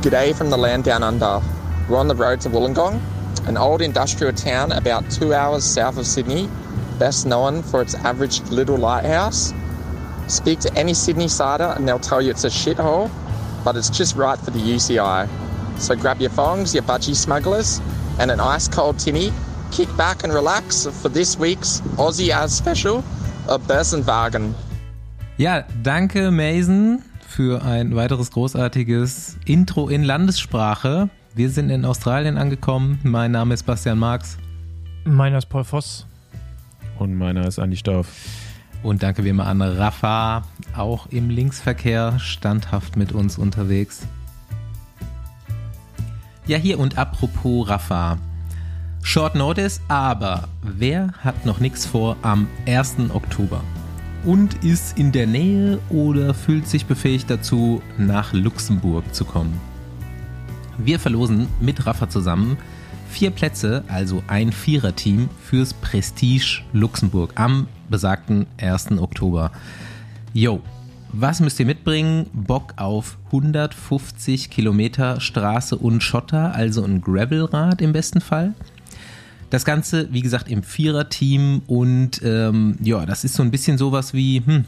G'day from the land down under. We're on the road to Wollongong, an old industrial town about two hours south of Sydney, best known for its average little lighthouse. Speak to any Sydney sider and they'll tell you it's a shithole, but it's just right for the UCI. So grab your thongs, your budgie smugglers, and an ice cold tinny. Kick back and relax for this week's Aussie as special of Börsenwagen. Ja, danke Mason für ein weiteres großartiges Intro in Landessprache. Wir sind in Australien angekommen. Mein Name ist Bastian Marx. Meiner ist Paul Voss. Und meiner ist Andi Stauf. Und danke wie immer an Rafa, auch im Linksverkehr standhaft mit uns unterwegs. Ja, hier und apropos Rafa. Short Notice, aber wer hat noch nichts vor am 1. Oktober? Und ist in der Nähe oder fühlt sich befähigt dazu, nach Luxemburg zu kommen? Wir verlosen mit Rafa zusammen vier Plätze, also ein Viererteam fürs Prestige Luxemburg am besagten 1. Oktober. Yo, was müsst ihr mitbringen? Bock auf 150 Kilometer Straße und Schotter, also ein Gravelrad im besten Fall. Das Ganze, wie gesagt, im Viererteam und ähm, ja, das ist so ein bisschen sowas wie hm,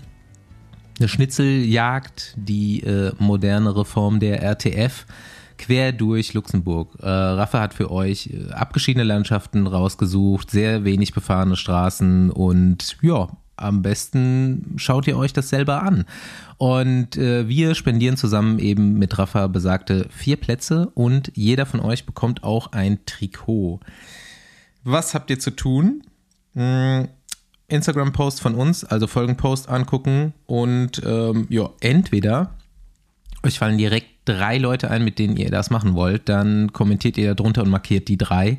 eine Schnitzeljagd, die äh, modernere Form der RTF quer durch Luxemburg. Äh, Rafa hat für euch äh, abgeschiedene Landschaften rausgesucht, sehr wenig befahrene Straßen und ja, am besten schaut ihr euch das selber an. Und äh, wir spendieren zusammen eben mit Rafa besagte vier Plätze und jeder von euch bekommt auch ein Trikot. Was habt ihr zu tun? Hm, Instagram-Post von uns, also Folgenpost angucken und ähm, ja, entweder euch fallen direkt drei Leute ein, mit denen ihr das machen wollt, dann kommentiert ihr darunter und markiert die drei.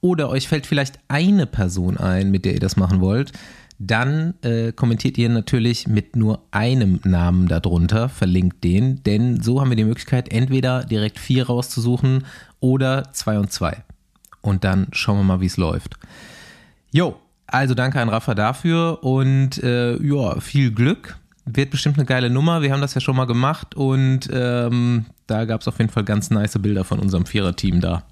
Oder euch fällt vielleicht eine Person ein, mit der ihr das machen wollt. Dann äh, kommentiert ihr natürlich mit nur einem Namen darunter, verlinkt den, denn so haben wir die Möglichkeit, entweder direkt vier rauszusuchen oder zwei und zwei. Und dann schauen wir mal, wie es läuft. Jo, also danke an Rafa dafür und äh, ja, viel Glück. Wird bestimmt eine geile Nummer. Wir haben das ja schon mal gemacht und ähm, da gab es auf jeden Fall ganz nice Bilder von unserem Vierer-Team da.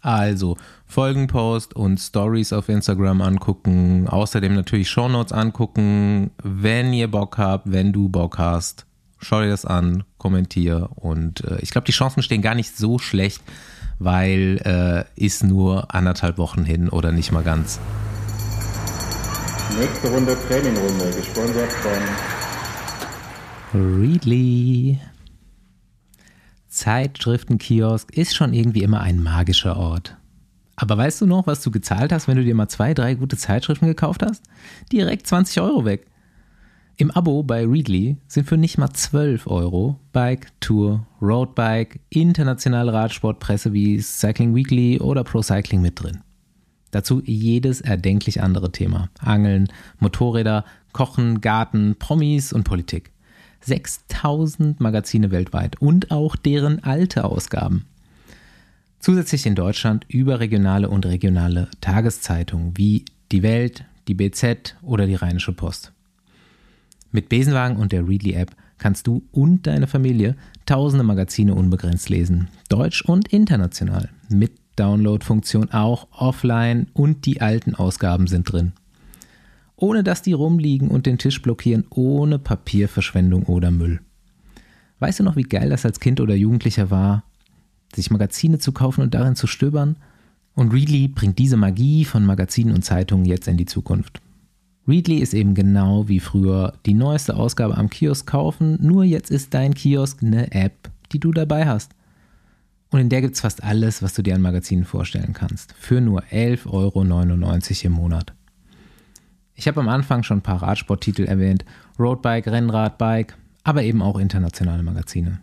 Also Folgenpost und Stories auf Instagram angucken, außerdem natürlich Shownotes angucken. Wenn ihr Bock habt, wenn du Bock hast, schau dir das an, kommentier und äh, ich glaube, die Chancen stehen gar nicht so schlecht, weil äh, ist nur anderthalb Wochen hin oder nicht mal ganz. Nächste Runde Trainingrunde, gesponsert von Readly. Zeitschriftenkiosk ist schon irgendwie immer ein magischer Ort. Aber weißt du noch, was du gezahlt hast, wenn du dir mal zwei, drei gute Zeitschriften gekauft hast? Direkt 20 Euro weg. Im Abo bei Readly sind für nicht mal 12 Euro Bike, Tour, Roadbike, internationale Radsportpresse wie Cycling Weekly oder Pro Cycling mit drin. Dazu jedes erdenklich andere Thema. Angeln, Motorräder, Kochen, Garten, Promis und Politik. 6000 Magazine weltweit und auch deren alte Ausgaben. Zusätzlich in Deutschland überregionale und regionale Tageszeitungen wie Die Welt, die BZ oder die Rheinische Post. Mit Besenwagen und der Readly App kannst du und deine Familie tausende Magazine unbegrenzt lesen, deutsch und international, mit Download-Funktion auch offline und die alten Ausgaben sind drin. Ohne dass die rumliegen und den Tisch blockieren, ohne Papierverschwendung oder Müll. Weißt du noch, wie geil das als Kind oder Jugendlicher war, sich Magazine zu kaufen und darin zu stöbern? Und Readly bringt diese Magie von Magazinen und Zeitungen jetzt in die Zukunft. Readly ist eben genau wie früher die neueste Ausgabe am Kiosk kaufen, nur jetzt ist dein Kiosk eine App, die du dabei hast. Und in der gibt es fast alles, was du dir an Magazinen vorstellen kannst. Für nur 11,99 Euro im Monat. Ich habe am Anfang schon ein paar Radsporttitel erwähnt. Roadbike, Rennradbike, aber eben auch internationale Magazine.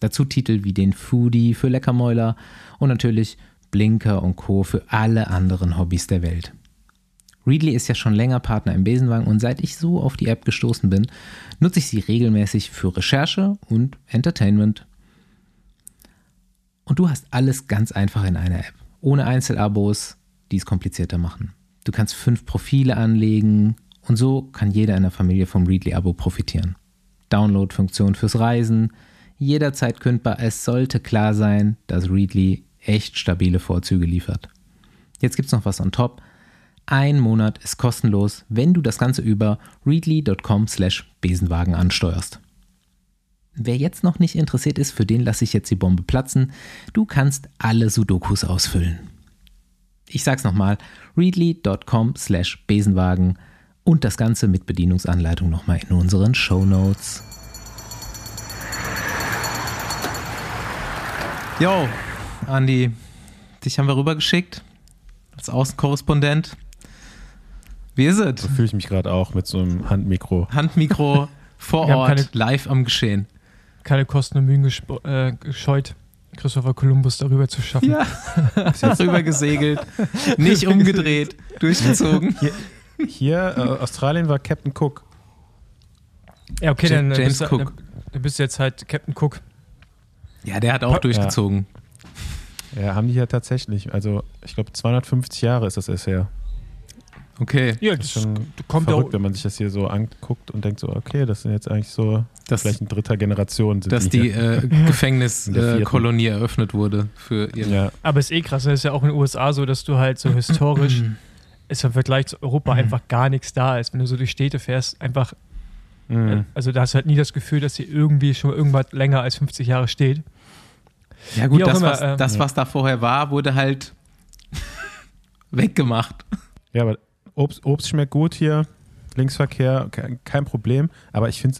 Dazu Titel wie den Foodie für Leckermäuler und natürlich Blinker und Co. für alle anderen Hobbys der Welt. Readly ist ja schon länger Partner im Besenwagen und seit ich so auf die App gestoßen bin, nutze ich sie regelmäßig für Recherche und Entertainment. Und du hast alles ganz einfach in einer App, ohne Einzelabos, die es komplizierter machen. Du kannst fünf Profile anlegen und so kann jeder in der Familie vom Readly-Abo profitieren. Download-Funktion fürs Reisen, jederzeit kündbar. Es sollte klar sein, dass Readly echt stabile Vorzüge liefert. Jetzt gibt es noch was on top. Ein Monat ist kostenlos, wenn du das Ganze über readly.com slash Besenwagen ansteuerst. Wer jetzt noch nicht interessiert ist, für den lasse ich jetzt die Bombe platzen. Du kannst alle Sudokus ausfüllen. Ich sag's nochmal, readly.com slash Besenwagen und das Ganze mit Bedienungsanleitung nochmal in unseren Show Notes. Jo, Andi, dich haben wir rübergeschickt als Außenkorrespondent. Wie ist es? So fühle ich mich gerade auch mit so einem Handmikro. Handmikro vor Ort, keine- live am Geschehen. Keine Kosten und Mühen äh, gescheut, Christopher Columbus darüber zu schaffen. Ja, rüber gesegelt, nicht umgedreht, durchgezogen. Hier, äh, Australien war Captain Cook. Ja, okay, Ja- dann, äh, James bist du, Cook. dann, dann bist du jetzt halt Captain Cook. Ja, der hat auch durchgezogen. Ja, haben die ja tatsächlich. Also, ich glaube, 250 Jahre ist das erst her. Okay, Ja, Das ist das schon kommt verrückt, auch, wenn man sich das hier so anguckt und denkt so, okay, das sind jetzt eigentlich so dass, vielleicht in dritter Generation. Sind dass die hier. äh. Gefängniskolonie eröffnet wurde für ihre. ja, aber ist eh krass, das ist ja auch in den USA so, dass du halt so historisch, ist im Vergleich zu Europa einfach gar nichts da ist. Wenn du so durch Städte fährst, einfach, mhm. also da hast du halt nie das Gefühl, dass hier irgendwie schon irgendwas länger als 50 Jahre steht. Ja gut, das, immer, was, ähm, das, was da vorher war, wurde halt weggemacht. ja, aber Obst, Obst schmeckt gut hier. Linksverkehr, ke- kein Problem. Aber ich finde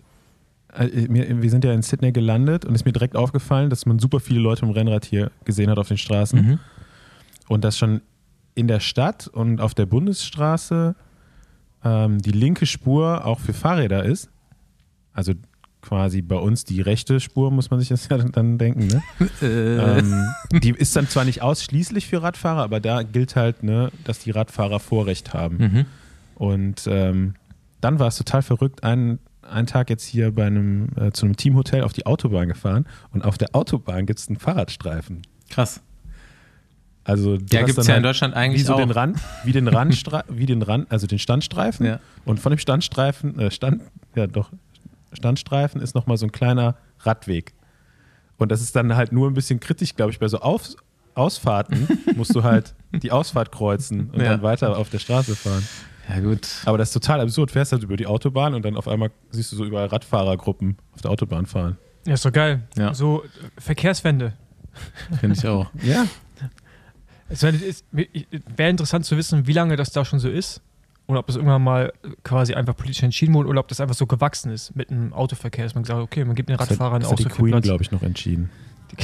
es, wir sind ja in Sydney gelandet und es ist mir direkt aufgefallen, dass man super viele Leute im Rennrad hier gesehen hat auf den Straßen. Mhm. Und dass schon in der Stadt und auf der Bundesstraße ähm, die linke Spur auch für Fahrräder ist. Also quasi bei uns die rechte Spur, muss man sich das ja dann denken. Ne? Äh, ähm, die ist dann zwar nicht ausschließlich für Radfahrer, aber da gilt halt, ne, dass die Radfahrer Vorrecht haben. mhm. Und ähm, dann war es total verrückt, einen, einen Tag jetzt hier bei einem, äh, zu einem Teamhotel auf die Autobahn gefahren und auf der Autobahn gibt es einen Fahrradstreifen. Krass. Also Ja, gibt es ja in halt Deutschland wie eigentlich so auch. den Rand, wie den Randstra wie den Rand, also den Standstreifen. Ja. Und von dem Standstreifen, äh, Stand, ja doch, Standstreifen ist nochmal so ein kleiner Radweg. Und das ist dann halt nur ein bisschen kritisch, glaube ich, bei so Auf Ausfahrten musst du halt die Ausfahrt kreuzen und Ja. dann weiter auf der Straße fahren. Ja gut. Aber das ist total absurd. Fährst halt über die Autobahn und dann auf einmal siehst du so überall Radfahrergruppen auf der Autobahn fahren. Ja, ist doch geil. Ja. So äh, Verkehrswende. Finde ich auch. Ja. Es wäre wär interessant zu wissen, wie lange das da schon so ist. Und ob das irgendwann mal quasi einfach politisch entschieden wurde oder ob das einfach so gewachsen ist mit dem Autoverkehr, dass man gesagt hat, okay, man gibt den Das Radfahrern hat, auch das hat so die viel Queen, glaube ich, noch entschieden.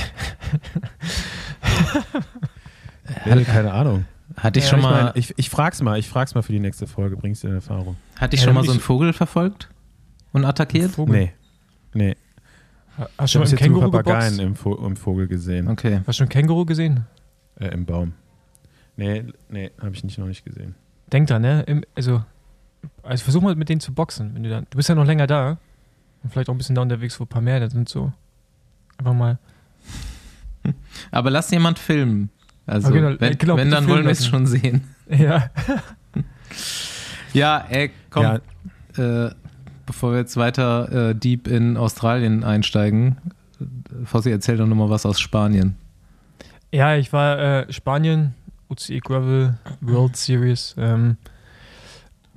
ja, keine Ahnung. Hatte ich Ja, schon Ich, mal, mein, ich, ich frag's mal, ich frag's mal für die nächste Folge, bringst du in Erfahrung? hatte ich Ja, schon mal so einen ich- Vogel verfolgt und attackiert? Vogel. Nee. Nee. Hast Ich du habe schon jetzt einen Känguru Papageien im, Vo im Vogel gesehen. Okay. Hast du schon einen Känguru gesehen? Äh, Im Baum. Nee, nee, habe ich nicht, noch nicht gesehen. Denk dran, ne? Im, also, also versuch mal mit denen zu boxen. Wenn du, dann, du bist ja noch länger da. Und vielleicht auch ein bisschen da unterwegs, wo ein paar mehr da sind. So. Einfach mal. Aber lass jemand filmen. Also, Ah, genau, wenn, genau, wenn dann wollen wir es schon sehen. Ja. Ja, ey, komm. Ja, Äh, bevor wir jetzt weiter äh, deep in Australien einsteigen, äh, Fossi, erzähl doch nochmal was aus Spanien. Ja, ich war äh, Spanien, UCI Gravel World Series. Ähm,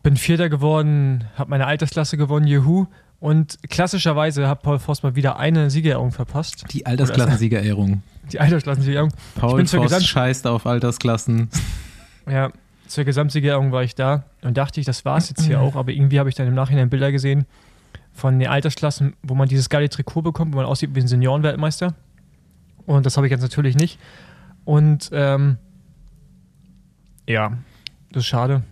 bin Vierter geworden, habe meine Altersklasse gewonnen, juhu. Und klassischerweise hat Paul Voss mal wieder eine Siegerehrung verpasst. Die Altersklassensiegerehrung. Die Altersklassensiegerehrung. Paul Gesamt- scheißt auf Altersklassen. Ja, zur Gesamtsiegerehrung war ich da und dachte ich, das war es jetzt hier auch. Aber irgendwie habe ich dann im Nachhinein Bilder gesehen von den Altersklassen, wo man dieses geile Trikot bekommt, wo man aussieht wie ein Seniorenweltmeister. Und das habe ich jetzt natürlich nicht. Und ähm, ja, das ist schade.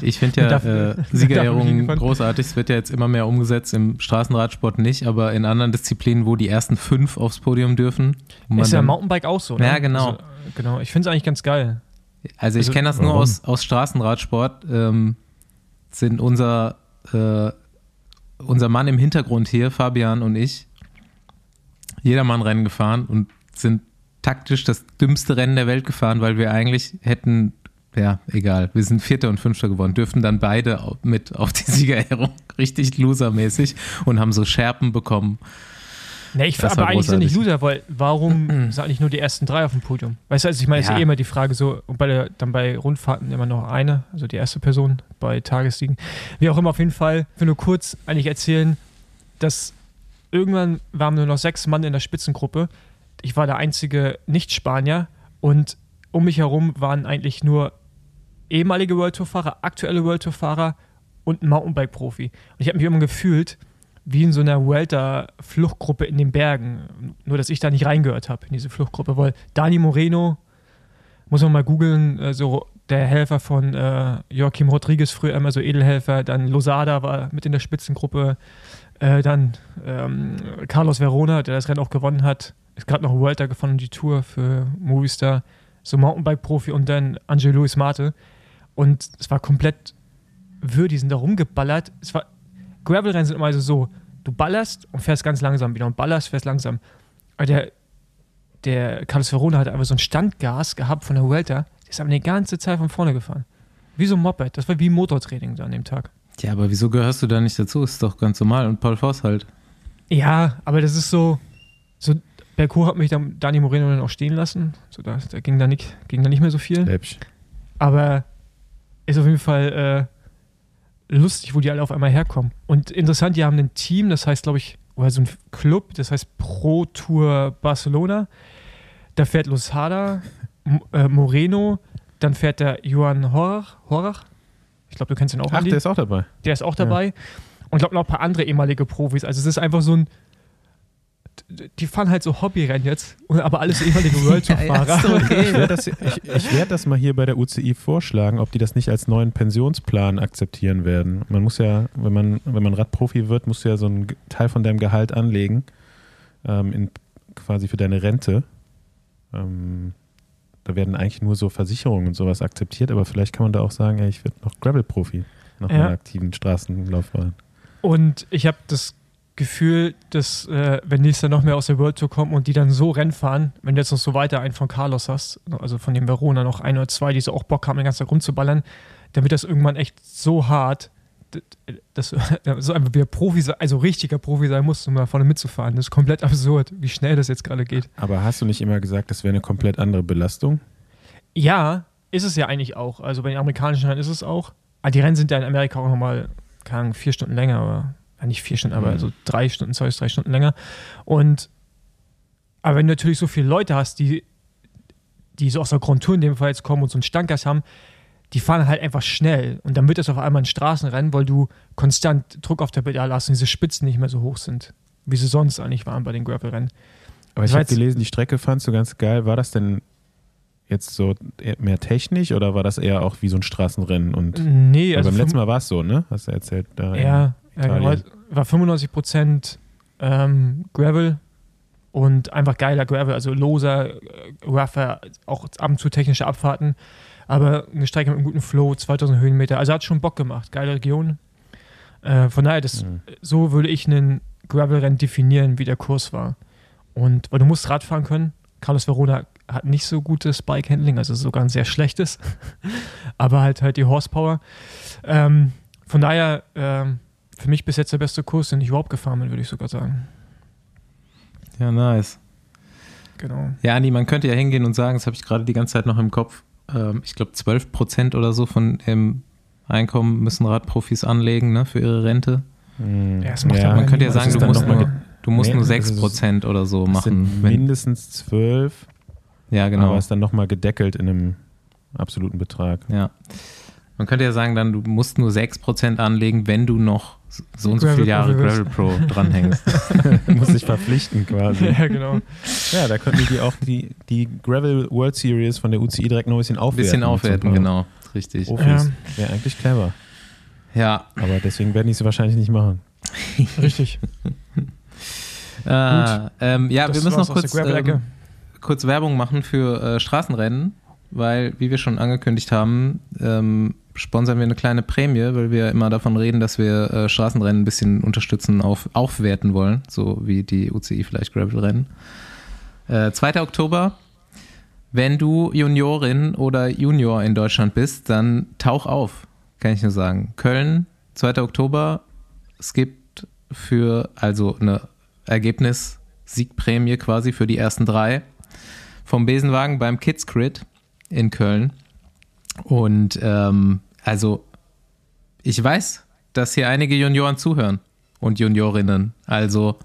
Ich finde ja äh, Siegerehrungen großartig. Es wird ja jetzt immer mehr umgesetzt, im Straßenradsport nicht, aber in anderen Disziplinen, wo die ersten fünf aufs Podium dürfen. Ist ja Mountainbike auch so, ne? Ja, genau. Also, äh, genau. Ich finde es eigentlich ganz geil. Also ich Also, kenne das nur warum? aus, aus Straßenradsport. Ähm, sind unser, äh, unser Mann im Hintergrund hier, Fabian und ich, jedermann Rennen gefahren und sind taktisch das dümmste Rennen der Welt gefahren, weil wir eigentlich hätten, ja, egal, wir sind Vierter und Fünfter geworden, dürften dann beide mit auf die Siegerehrung, richtig losermäßig und haben so Scherpen bekommen. Nee, ich, Das aber eigentlich sind nicht großartig. Loser, weil warum sind eigentlich nur die ersten drei auf dem Podium? Weißt du, also ich meine, es ist Ja. ja eh immer die Frage so, und bei der, dann bei Rundfahrten immer noch eine, also die erste Person bei Tagessiegen. Wie auch immer, auf jeden Fall, ich will nur kurz eigentlich erzählen, dass irgendwann waren nur noch sechs Mann in der Spitzengruppe. Ich war der einzige Nicht-Spanier und um mich herum waren eigentlich nur ehemalige World Tour-Fahrer, aktuelle World Tour-Fahrer und ein Mountainbike-Profi. Und ich habe mich immer gefühlt wie in so einer Vuelta-Fluchtgruppe in den Bergen. Nur, dass ich da nicht reingehört habe in diese Fluchtgruppe, weil Dani Moreno, muss man mal googeln, äh, so der Helfer von äh, Joachim Rodriguez, früher immer so Edelhelfer, dann Losada war mit in der Spitzengruppe, äh, dann ähm, Carlos Verona, der das Rennen auch gewonnen hat, ist gerade noch Vuelta gefahren, die Tour für Movistar, so Mountainbike-Profi und dann Angel Luis Mate. Und es war komplett wirr, die sind da rumgeballert. Es war, Gravelrennen sind immer so, du ballerst und fährst ganz langsam wieder und ballerst, fährst langsam. Aber der, der Carlos Verona hat einfach so ein Standgas gehabt von der Vuelta, der ist aber die ganze Zeit von vorne gefahren. Wie so ein Moped, das war wie Motortraining da an dem Tag. Ja, aber wieso gehörst du da nicht dazu? Ist doch ganz normal. Und Paul Voss halt. Ja, aber das ist so, so Berghoch hat mich dann Dani Moreno dann auch stehen lassen. So, da, da ging, da nicht, ging da nicht mehr so viel. Läppsch. Aber ist auf jeden Fall äh, lustig, wo die alle auf einmal herkommen. Und interessant, die haben ein Team, das heißt, glaube ich, oder so ein Club, das heißt Pro Tour Barcelona. Da fährt Losada, äh, Moreno, dann fährt der Johann Horach. Horach? Ich glaube, du kennst ihn auch, Ach, Andi. der ist auch dabei. Der ist auch dabei. Und ich glaube noch ein paar andere ehemalige Profis. Also es ist einfach so ein. Die fahren halt so Hobbyrennen jetzt, aber alles ehemalige World Tour Fahrer. Ich werde das, ich, ich werd das mal hier bei der UCI vorschlagen, ob die das nicht als neuen Pensionsplan akzeptieren werden. Man muss ja, wenn man, wenn man Radprofi wird, musst du ja so einen Teil von deinem Gehalt anlegen, ähm, in, quasi für deine Rente. Ähm, da werden eigentlich nur so Versicherungen und sowas akzeptiert, aber vielleicht kann man da auch sagen, ey, ich werde noch Gravel-Profi nach Ja. meiner aktiven Straßenlaufbahn. Und ich habe das Gefühl, dass äh, wenn nächstes Jahr noch mehr aus der World Tour kommen und die dann so Rennen fahren, wenn du jetzt noch so weiter einen von Carlos hast, also von dem Verona noch ein oder zwei, die so auch Bock haben, den ganzen Tag rumzuballern, dann wird das irgendwann echt so hart, dass so einfach wieder Profi also richtiger Profi sein musst, um da vorne mitzufahren. Das ist komplett absurd, wie schnell das jetzt gerade geht. Aber hast du nicht immer gesagt, das wäre eine komplett andere Belastung? Ja, ist es ja eigentlich auch. Also bei den amerikanischen Rennen ist es auch. Aber die Rennen sind ja in Amerika auch nochmal, keine Ahnung, vier Stunden länger, aber nicht vier Stunden, aber Mhm. so drei Stunden, zwei bis drei Stunden länger. Und aber wenn du natürlich so viele Leute hast, die, die so aus der Grand Tour in dem Fall jetzt kommen und so einen Standgas haben, die fahren halt einfach schnell. Und dann wird das auf einmal ein Straßenrennen, weil du konstant Druck auf der Pedale hast und diese Spitzen nicht mehr so hoch sind, wie sie sonst eigentlich waren bei den Gravel-Rennen. Aber ich habe gelesen, die Strecke fandst du ganz geil. War das denn jetzt so eher mehr technisch oder war das eher auch wie so ein Straßenrennen? Und Nee, also beim letzten Mal war es so, ne? Hast du erzählt. Da Ja. Italien. war 95% ähm, Gravel und einfach geiler Gravel, also loser, äh, rougher, auch ab und zu technische Abfahrten, aber eine Strecke mit einem guten Flow, 2000 Höhenmeter, also hat schon Bock gemacht, geile Region. Äh, von daher, das, Mhm. so würde ich einen Gravelrennen definieren, wie der Kurs war. Und weil du musst Radfahren können. Carlos Verona hat nicht so gutes Bike-Handling, also sogar ein sehr schlechtes, aber halt halt die Horsepower. Ähm, von daher, ähm, für mich bis jetzt der beste Kurs, den ich überhaupt gefahren bin, würde ich sogar sagen. Ja, nice. Genau. Ja, Andi, man könnte ja hingehen und sagen, das habe ich gerade die ganze Zeit noch im Kopf, ähm, ich glaube 12 Prozent oder so von dem Einkommen müssen Radprofis anlegen ne, für ihre Rente. Mhm. Ja, das macht ja Man könnte ja sagen, du musst, nur, du musst Nee, nur das 6 ist- Prozent oder so machen. Mindestens zwölf, ja, genau. aber ist dann nochmal gedeckelt in einem absoluten Betrag. Ja. Man könnte ja sagen, dann du musst nur 6% anlegen, wenn du noch so und so Gravel viele Jahre Pro Gravel Pro dranhängst. Muss sich verpflichten quasi. ja, genau. Ja, da könnten die auch die, die Gravel World Series von der UCI direkt noch ein bisschen Ein aufwerten. bisschen aufwerten, genau. Richtig. Profis. Ja. Wäre eigentlich clever. Ja. Aber deswegen werden die es wahrscheinlich nicht machen. Richtig. Ah, ähm, ja, Das wir müssen noch kurz, ähm, kurz Werbung machen für äh, Straßenrennen, weil, wie wir schon angekündigt haben, ähm, sponsern wir eine kleine Prämie, weil wir immer davon reden, dass wir äh, Straßenrennen ein bisschen unterstützen, auf, aufwerten wollen, so wie die UCI vielleicht Gravel-Rennen. Äh, 2. Oktober, wenn du Juniorin oder Junior in Deutschland bist, dann tauch auf, kann ich nur sagen. Köln, 2. Oktober, es gibt für, also eine Siegprämie quasi für die ersten drei vom Besenwagen beim Kids Crit in Köln. Und ähm, also ich weiß, dass hier einige Junioren zuhören und Juniorinnen. Also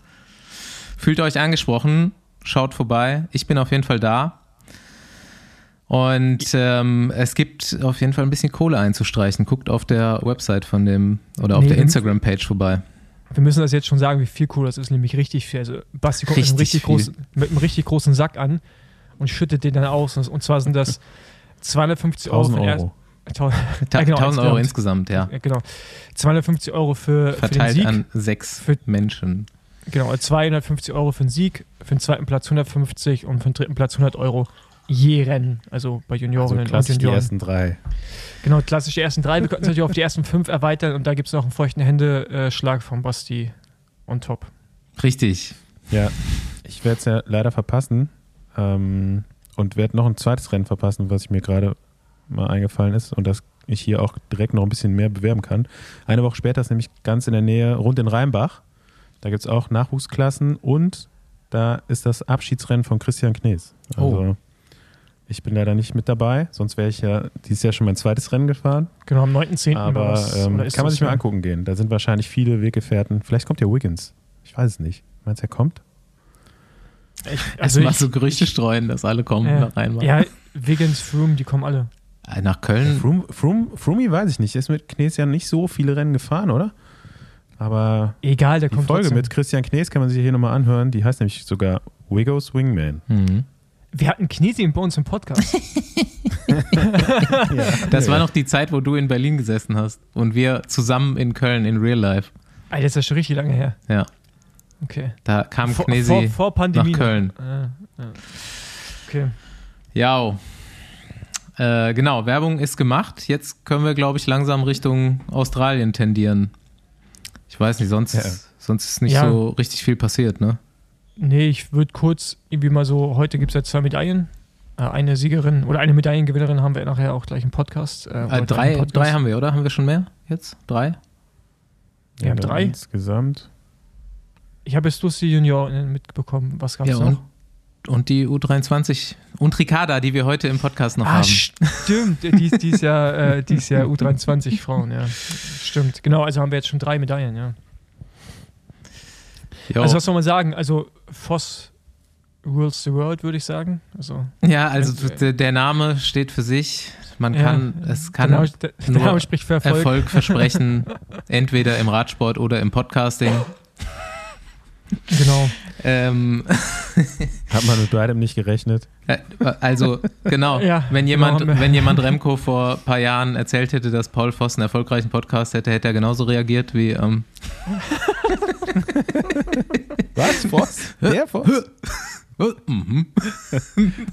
fühlt euch angesprochen, schaut vorbei. Ich bin auf jeden Fall da. Und ähm, es gibt auf jeden Fall ein bisschen Kohle einzustreichen. Guckt auf der Website von dem oder auf Nee, der Instagram-Page vorbei. Wir müssen das jetzt schon sagen, wie viel cool das ist, nämlich richtig viel. Also Basti kommt mit, einem Richtig richtig großen, mit einem richtig großen Sack an und schüttet den dann aus. Und zwar sind das 250 Euro. 1000 für den Euro. ersten- Tau- Ta Ja, genau, 1000 Euro insgesamt. insgesamt, ja. Ja, genau. 250 Euro für, für den Verteilt Sieg. an sechs Für- Menschen. Genau, 250 Euro für den Sieg, für den zweiten Platz 150 und für den dritten Platz 100 Euro je Rennen. Also bei Also Juniorinnen und klassisch die Junioren. ersten drei. Genau, klassisch die ersten drei. Wir könnten es natürlich auf die ersten fünf erweitern und da gibt es noch einen feuchten Hände-Schlag von Basti on top. Richtig. Ja, ich werde es ja leider verpassen ähm, und werde noch ein zweites Rennen verpassen, was ich mir gerade mal eingefallen ist und das ich hier auch direkt noch ein bisschen mehr bewerben kann. Eine Woche später ist nämlich ganz in der Nähe, rund in Rheinbach. Da gibt es auch Nachwuchsklassen und da ist das Abschiedsrennen von Christian Knees. Also ich bin leider nicht mit dabei, sonst wäre ich ja dieses Jahr schon mein zweites Rennen gefahren. Genau, am 9.10. war Aber das, ähm, kann man sich mal angucken gehen. Da sind wahrscheinlich viele Weggefährten. Vielleicht kommt ja Wiggins. Ich weiß es nicht. Meinst du, er kommt? Ich, Also also mal ich, so Gerüchte streuen, dass alle kommen äh, nach Rheinbach. ja, Wiggins, Froome, die kommen alle. Äh, Nach Köln. Froome, Froome, Froome weiß ich nicht. Ist mit Knees ja nicht so viele Rennen gefahren, oder? Aber Egal, der die kommt Folge trotzdem. mit Christian Knees kann man sich hier nochmal anhören. Die heißt nämlich sogar Wiggos Wingman. Mhm. Wir hatten Knesi bei uns im Podcast. Das war noch die Zeit, wo du in Berlin gesessen hast und wir zusammen in Köln in Real Life. Alter, das ist ja schon richtig lange her. Ja, Okay. da kam Vor, Knesi vor, vor Pandemie. nach Köln. Ja. Okay. Ja. Äh, genau, Werbung ist gemacht. Jetzt können wir, glaube ich, langsam Richtung Australien tendieren. Ich weiß nicht, sonst, Ja. sonst ist nicht Ja. so richtig viel passiert, ne? Nee, ich würde kurz irgendwie mal so, heute gibt es ja zwei Medaillen. Äh, eine Siegerin oder eine Medaillengewinnerin haben wir nachher auch gleich im Podcast. Äh, Äh, drei, Podcast. drei haben wir, oder? Haben wir schon mehr jetzt? Drei? Wir haben dann drei. Insgesamt. Ich habe jetzt bloß die Juniorinnen mitbekommen. Was gab es Ja, noch? und, die U23 und Ricarda, die wir heute im Podcast noch Ah, haben. stimmt. Die, die, ist ja, äh, die ist ja U23 Frauen, ja. Stimmt. Genau, also haben wir jetzt schon drei Medaillen, ja. Jo. Also was soll man sagen? Also Voss rules the world, würde ich sagen. Also ja, also Äh, der, Name steht für sich. Man ja, kann, es kann der Name, der, nur Name für Erfolg. Erfolg. versprechen, entweder im Radsport oder im Podcasting. Genau. Ähm, Hat man mit beidem nicht gerechnet. äh, also genau, Ja, wenn jemand, wenn jemand Remco vor ein paar Jahren erzählt hätte, dass Paul Voss einen erfolgreichen Podcast hätte, hätte er genauso reagiert wie ähm, Was? Voss? Der Voss? mhm.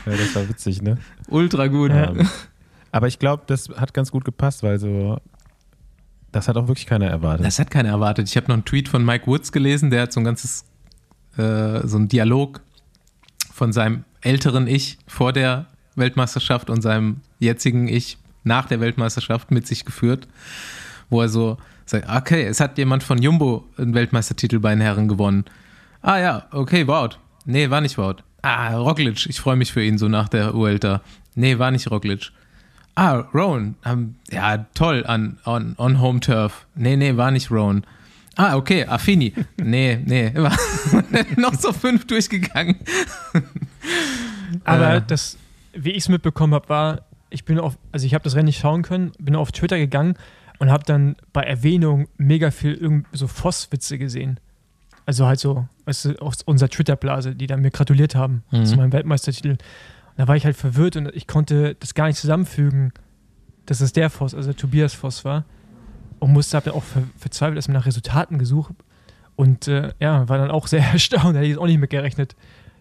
Ja, das war witzig, ne? ultra gut. Ähm, aber ich glaube, das hat ganz gut gepasst, weil so, das hat auch wirklich keiner erwartet. Das hat keiner erwartet. Ich habe noch einen Tweet von Mike Woods gelesen, der hat so ein ganzes, äh, so ein Dialog von seinem älteren Ich vor der Weltmeisterschaft und seinem jetzigen Ich nach der Weltmeisterschaft mit sich geführt, wo er so sagt, okay, es hat jemand von Jumbo einen Weltmeistertitel bei den Herren gewonnen. Ah ja, okay, Wout. Nee, war nicht Wout. Ah, Roglic, ich freue mich für ihn so nach der Uelta. Nee, war nicht Roglic. Ah, Rowan. Ähm, ja, toll, an, on, on Home Turf. Nee, nee, war nicht Rowan. Ah, okay, Affini. Nee, nee. War noch so fünf durchgegangen. Aber Äh. das, wie ich es mitbekommen habe, war, ich bin auf, also ich habe das Rennen nicht schauen können, bin auf Twitter gegangen und habe dann bei Erwähnung mega viel irgend so Voss-Witze gesehen. Also halt so, weißt du, aus unserer Twitter-Blase, die dann mir gratuliert haben Mhm. zu meinem Weltmeistertitel. Und da war ich halt verwirrt und ich konnte das gar nicht zusammenfügen, dass es der Voss, also Tobias Voss war. Und musste, habe dann auch ver verzweifelt erstmal nach Resultaten gesucht. Und äh, ja, war dann auch sehr erstaunt, da hätte ich jetzt auch nicht mit gerechnet,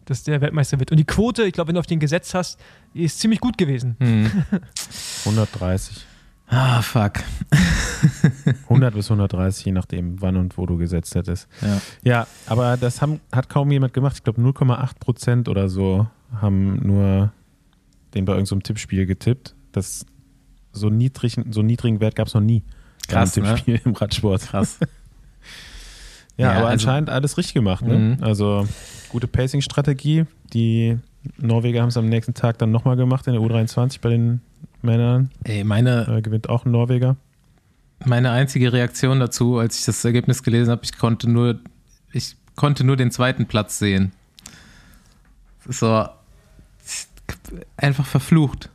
dass der Weltmeister wird. Und die Quote, ich glaube, wenn du auf den gesetzt hast, die ist ziemlich gut gewesen. Hm. 130. Ah, fuck. 100 bis 130, je nachdem, wann und wo du gesetzt hättest. Ja. Ja, aber das haben, hat kaum jemand gemacht. Ich glaube, 0,8 Prozent oder so haben nur den bei irgendeinem Tippspiel getippt. Das so, niedrig, so niedrigen Wert gab es noch nie. Krass, beim ne? Tippspiel im Radsport. Krass. Ja, Ja, aber also- anscheinend alles richtig gemacht. Ne? Mhm. Also gute Pacing-Strategie. Die Norweger haben es am nächsten Tag dann nochmal gemacht in der U23 bei den Männern. Ey, meine, Da gewinnt auch ein Norweger. meine einzige Reaktion dazu, als ich das Ergebnis gelesen habe, ich konnte nur, ich konnte nur den zweiten Platz sehen. So einfach verflucht.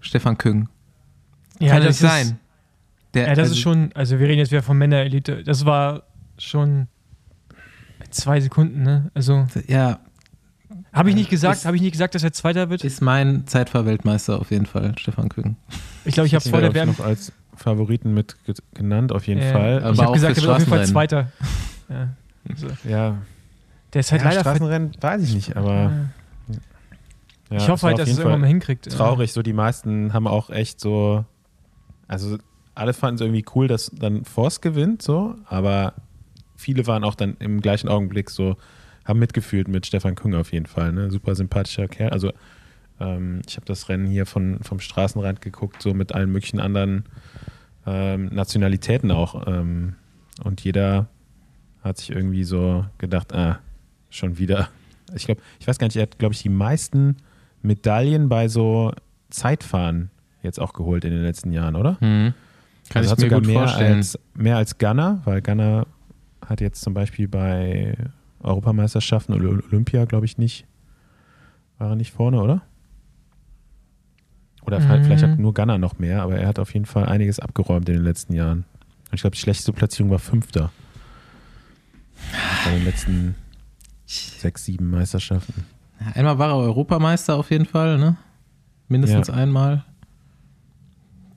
Stefan Küng. Ja, Kann das nicht ist, sein. Der, Ja, das also, ist schon, also wir reden jetzt wieder von Männerelite. Das war schon zwei Sekunden, ne? Also Ja, habe ich nicht gesagt, habe ich nicht gesagt, dass er Zweiter wird? ist mein Zeitfahrweltmeister auf jeden Fall, Stefan Küng. Ich glaube, ich habe vor der Wärme. noch als Favoriten mit ge- genannt, auf jeden Äh, Fall. Aber ich habe auch gesagt, er wird auf jeden Fall. Zweiter. Ja. Also, ja, der ist halt ja leider. Straßenrennen weiß ich nicht, aber Ja. ja, ich es hoffe halt, dass es jeden irgendwann mal hinkriegt. traurig. So die meisten haben auch echt so, also alle fanden es irgendwie cool, dass dann Forst gewinnt, so, aber viele waren auch dann im gleichen Augenblick so, haben mitgefühlt mit Stefan Küng auf jeden Fall, ne? Super sympathischer Kerl. Also ähm, ich habe das Rennen hier von, vom Straßenrand geguckt, so mit allen möglichen anderen ähm, Nationalitäten auch. Ähm, und jeder hat sich irgendwie so gedacht, ah, schon wieder. Ich glaube, ich weiß gar nicht, er hat, glaube ich, die meisten Medaillen bei so Zeitfahren jetzt auch geholt in den letzten Jahren, oder? Hm. Kann also ich hat mir sogar gut mehr vorstellen. als, mehr als Ghana, weil Ghana hat jetzt zum Beispiel bei Europameisterschaften oder Olympia, glaube ich, nicht, war er nicht vorne, oder? Oder Mhm. vielleicht hat nur Ghana noch mehr, aber er hat auf jeden Fall einiges abgeräumt in den letzten Jahren. Und ich glaube, die schlechteste Platzierung war Fünfter. Bei den letzten sechs, sieben Meisterschaften. Einmal war er Europameister auf jeden Fall, ne? Mindestens Ja. einmal.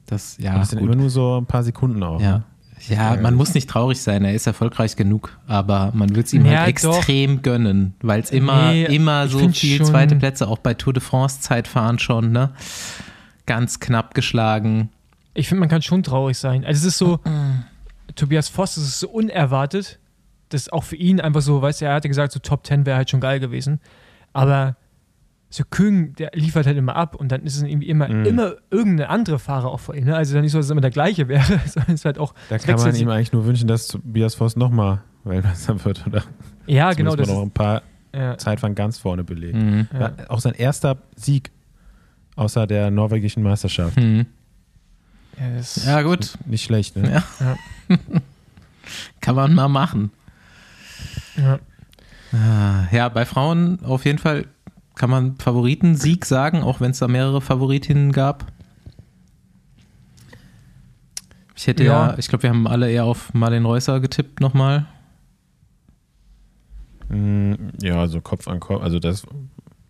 Das, ja, das sind gut. immer nur so ein paar Sekunden auch. Ja. ne? Ja, man muss nicht traurig sein, er ist erfolgreich genug, aber man wird es ihm Ja, halt extrem gönnen, weil es immer, Nee, immer so find viel schon- zweite Plätze, auch bei Tour de France Zeitfahren schon, ne? Ganz knapp geschlagen. Ich finde, man kann schon traurig sein. Also es ist so, Tobias Voss, es ist so unerwartet, dass auch für ihn einfach so, weißt du, er hatte gesagt, so Top 10 wäre halt schon geil gewesen. Aber so Küng, der liefert halt immer ab und dann ist es irgendwie immer, Mhm. immer irgendeine andere Fahrer auch vor ihm. Ne? Also dann nicht so, dass es immer der gleiche wäre, sondern es ist halt auch. Da es kann man ihm eigentlich nur wünschen, dass Tobias Voss nochmal Weltmeister wird, oder? Ja, genau, das noch ein paar ja, Zeitfahren ganz vorne belegt. Mhm. ja. Ja, auch sein erster Sieg außer der norwegischen Meisterschaft. Mhm. Ja, Ja, gut. Nicht schlecht, ne? Ja. Kann man mal machen. ja. Ah, Ja, bei Frauen auf jeden Fall kann man Favoritensieg sagen, auch wenn es da mehrere Favoritinnen gab. Ich hätte ja, Ja. ich glaube, wir haben alle eher auf Marlen Reusser getippt nochmal. Mm, Ja, also Kopf an Kopf. Also das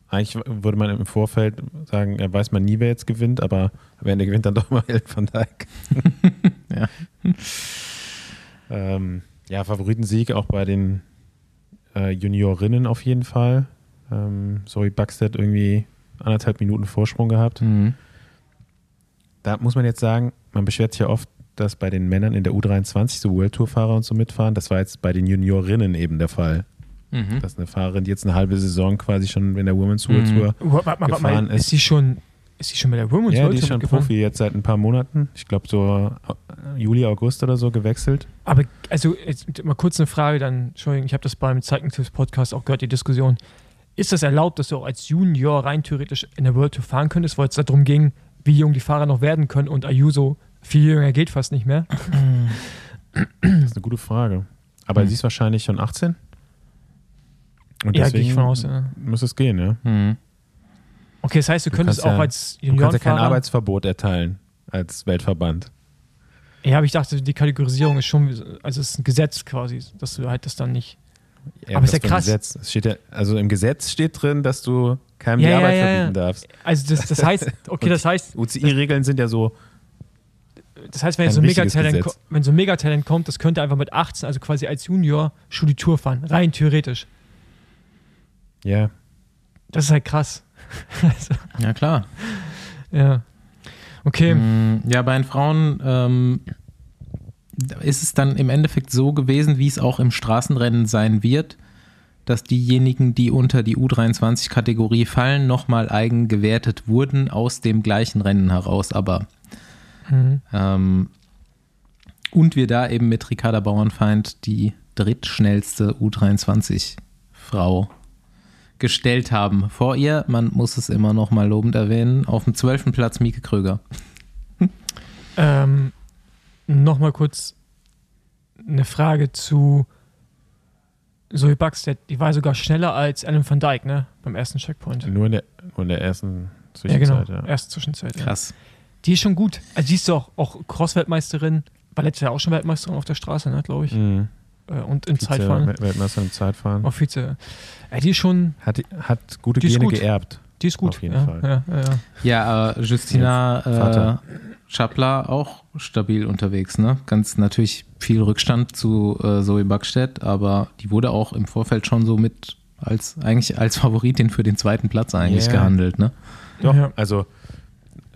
eigentlich würde man im Vorfeld sagen, ja, weiß man nie, wer jetzt gewinnt, aber am Ende gewinnt dann doch mal El van Dijk. Ja. ähm, ja, Favoritensieg auch bei den äh, Juniorinnen auf jeden Fall. Ähm, Zoe Buxted irgendwie anderthalb Minuten Vorsprung gehabt. Mhm. Da muss man jetzt sagen, man beschwert sich ja oft, dass bei den Männern in der U23 so World Tour Fahrer und so mitfahren. Das war jetzt bei den Juniorinnen eben der Fall. Mhm. Dass eine Fahrerin, die jetzt eine halbe Saison quasi schon in der Women's World Mhm. Tour. Warte, warte, warte gefahren mal, ist. ist sie schon, ist sie schon bei der Women's Ja, World die ist Tour schon? Profi jetzt seit ein paar Monaten. Ich glaube so äh, Juli, August oder so gewechselt. Aber also jetzt mal kurz eine Frage dann, Entschuldigung, ich habe das beim Zeigentipps Podcast auch gehört, die Diskussion. Ist das erlaubt, dass du auch als Junior rein theoretisch in der World Tour fahren könntest, weil es darum ging, wie jung die Fahrer noch werden können und Ayuso viel jünger geht fast nicht mehr? Das ist eine gute Frage. Aber Hm. sie ist wahrscheinlich schon 18. Und Ja, gehe ich von aus. Ja. muss es gehen, ja. Mhm. Okay, das heißt, du, Du könntest auch ja- als Du kannst ja kein Juniorenfahrer... Arbeitsverbot erteilen als Weltverband. ja, aber ich dachte, die Kategorisierung ist schon, also es ist ein Gesetz quasi, dass du halt das dann nicht... Ja, Aber ist ja krass. Gesetz. Es steht ja, also im Gesetz steht drin, dass du keinem Ja, die ja, Arbeit ja, ja. verbieten darfst. Also das, das heißt, okay, das heißt, UCI-Regeln sind ja so, Das heißt, wenn so, Megatalent, wenn so ein Megatalent kommt, das könnte einfach mit 18, also quasi als Junior, schon die Tour fahren. Rein theoretisch. ja, Das ist halt krass. also, Ja, klar. ja. Okay. Mm, Ja, bei den Frauen ähm, ist es dann im Endeffekt so gewesen, wie es auch im Straßenrennen sein wird, dass diejenigen, die unter die U23-Kategorie fallen, nochmal eigen gewertet wurden aus dem gleichen Rennen heraus. Aber Mhm. ähm, und wir da eben mit Ricarda Bauernfeind die drittschnellste U23-Frau gestellt haben. Vor ihr, man muss es immer noch mal lobend erwähnen, auf dem zwölften Platz Mieke Kröger. Ähm, Nochmal kurz eine Frage zu Zoe Buxted. Die war sogar schneller als Ellen van Dijk, ne? Beim ersten Checkpoint. Nur in der, nur in der ersten Ja, genau. Zwischenzeit. Ja, Erste Zwischenzeit. Ja. Krass. Die ist schon gut. Also, die ist doch auch Cross-Weltmeisterin. War letztes Jahr auch schon Weltmeisterin auf der Straße, ne, glaube ich. Mhm. Äh, Und im Vize- Zeitfahren. Wel- Weltmeister im Zeitfahren. Vize. Äh, die ist schon, Hat, hat gute Die ist Gene gut. geerbt. die ist gut. Auf jeden ja, Fall. Ja, ja, ja. Ja, äh, Justina Vater. äh, Chapler auch stabil unterwegs, ne? Ganz natürlich viel Rückstand zu äh, Zoe Buckstedt, aber die wurde auch im Vorfeld schon so mit als eigentlich als Favoritin für den zweiten Platz eigentlich Ja. gehandelt, ne? Doch, Ja. also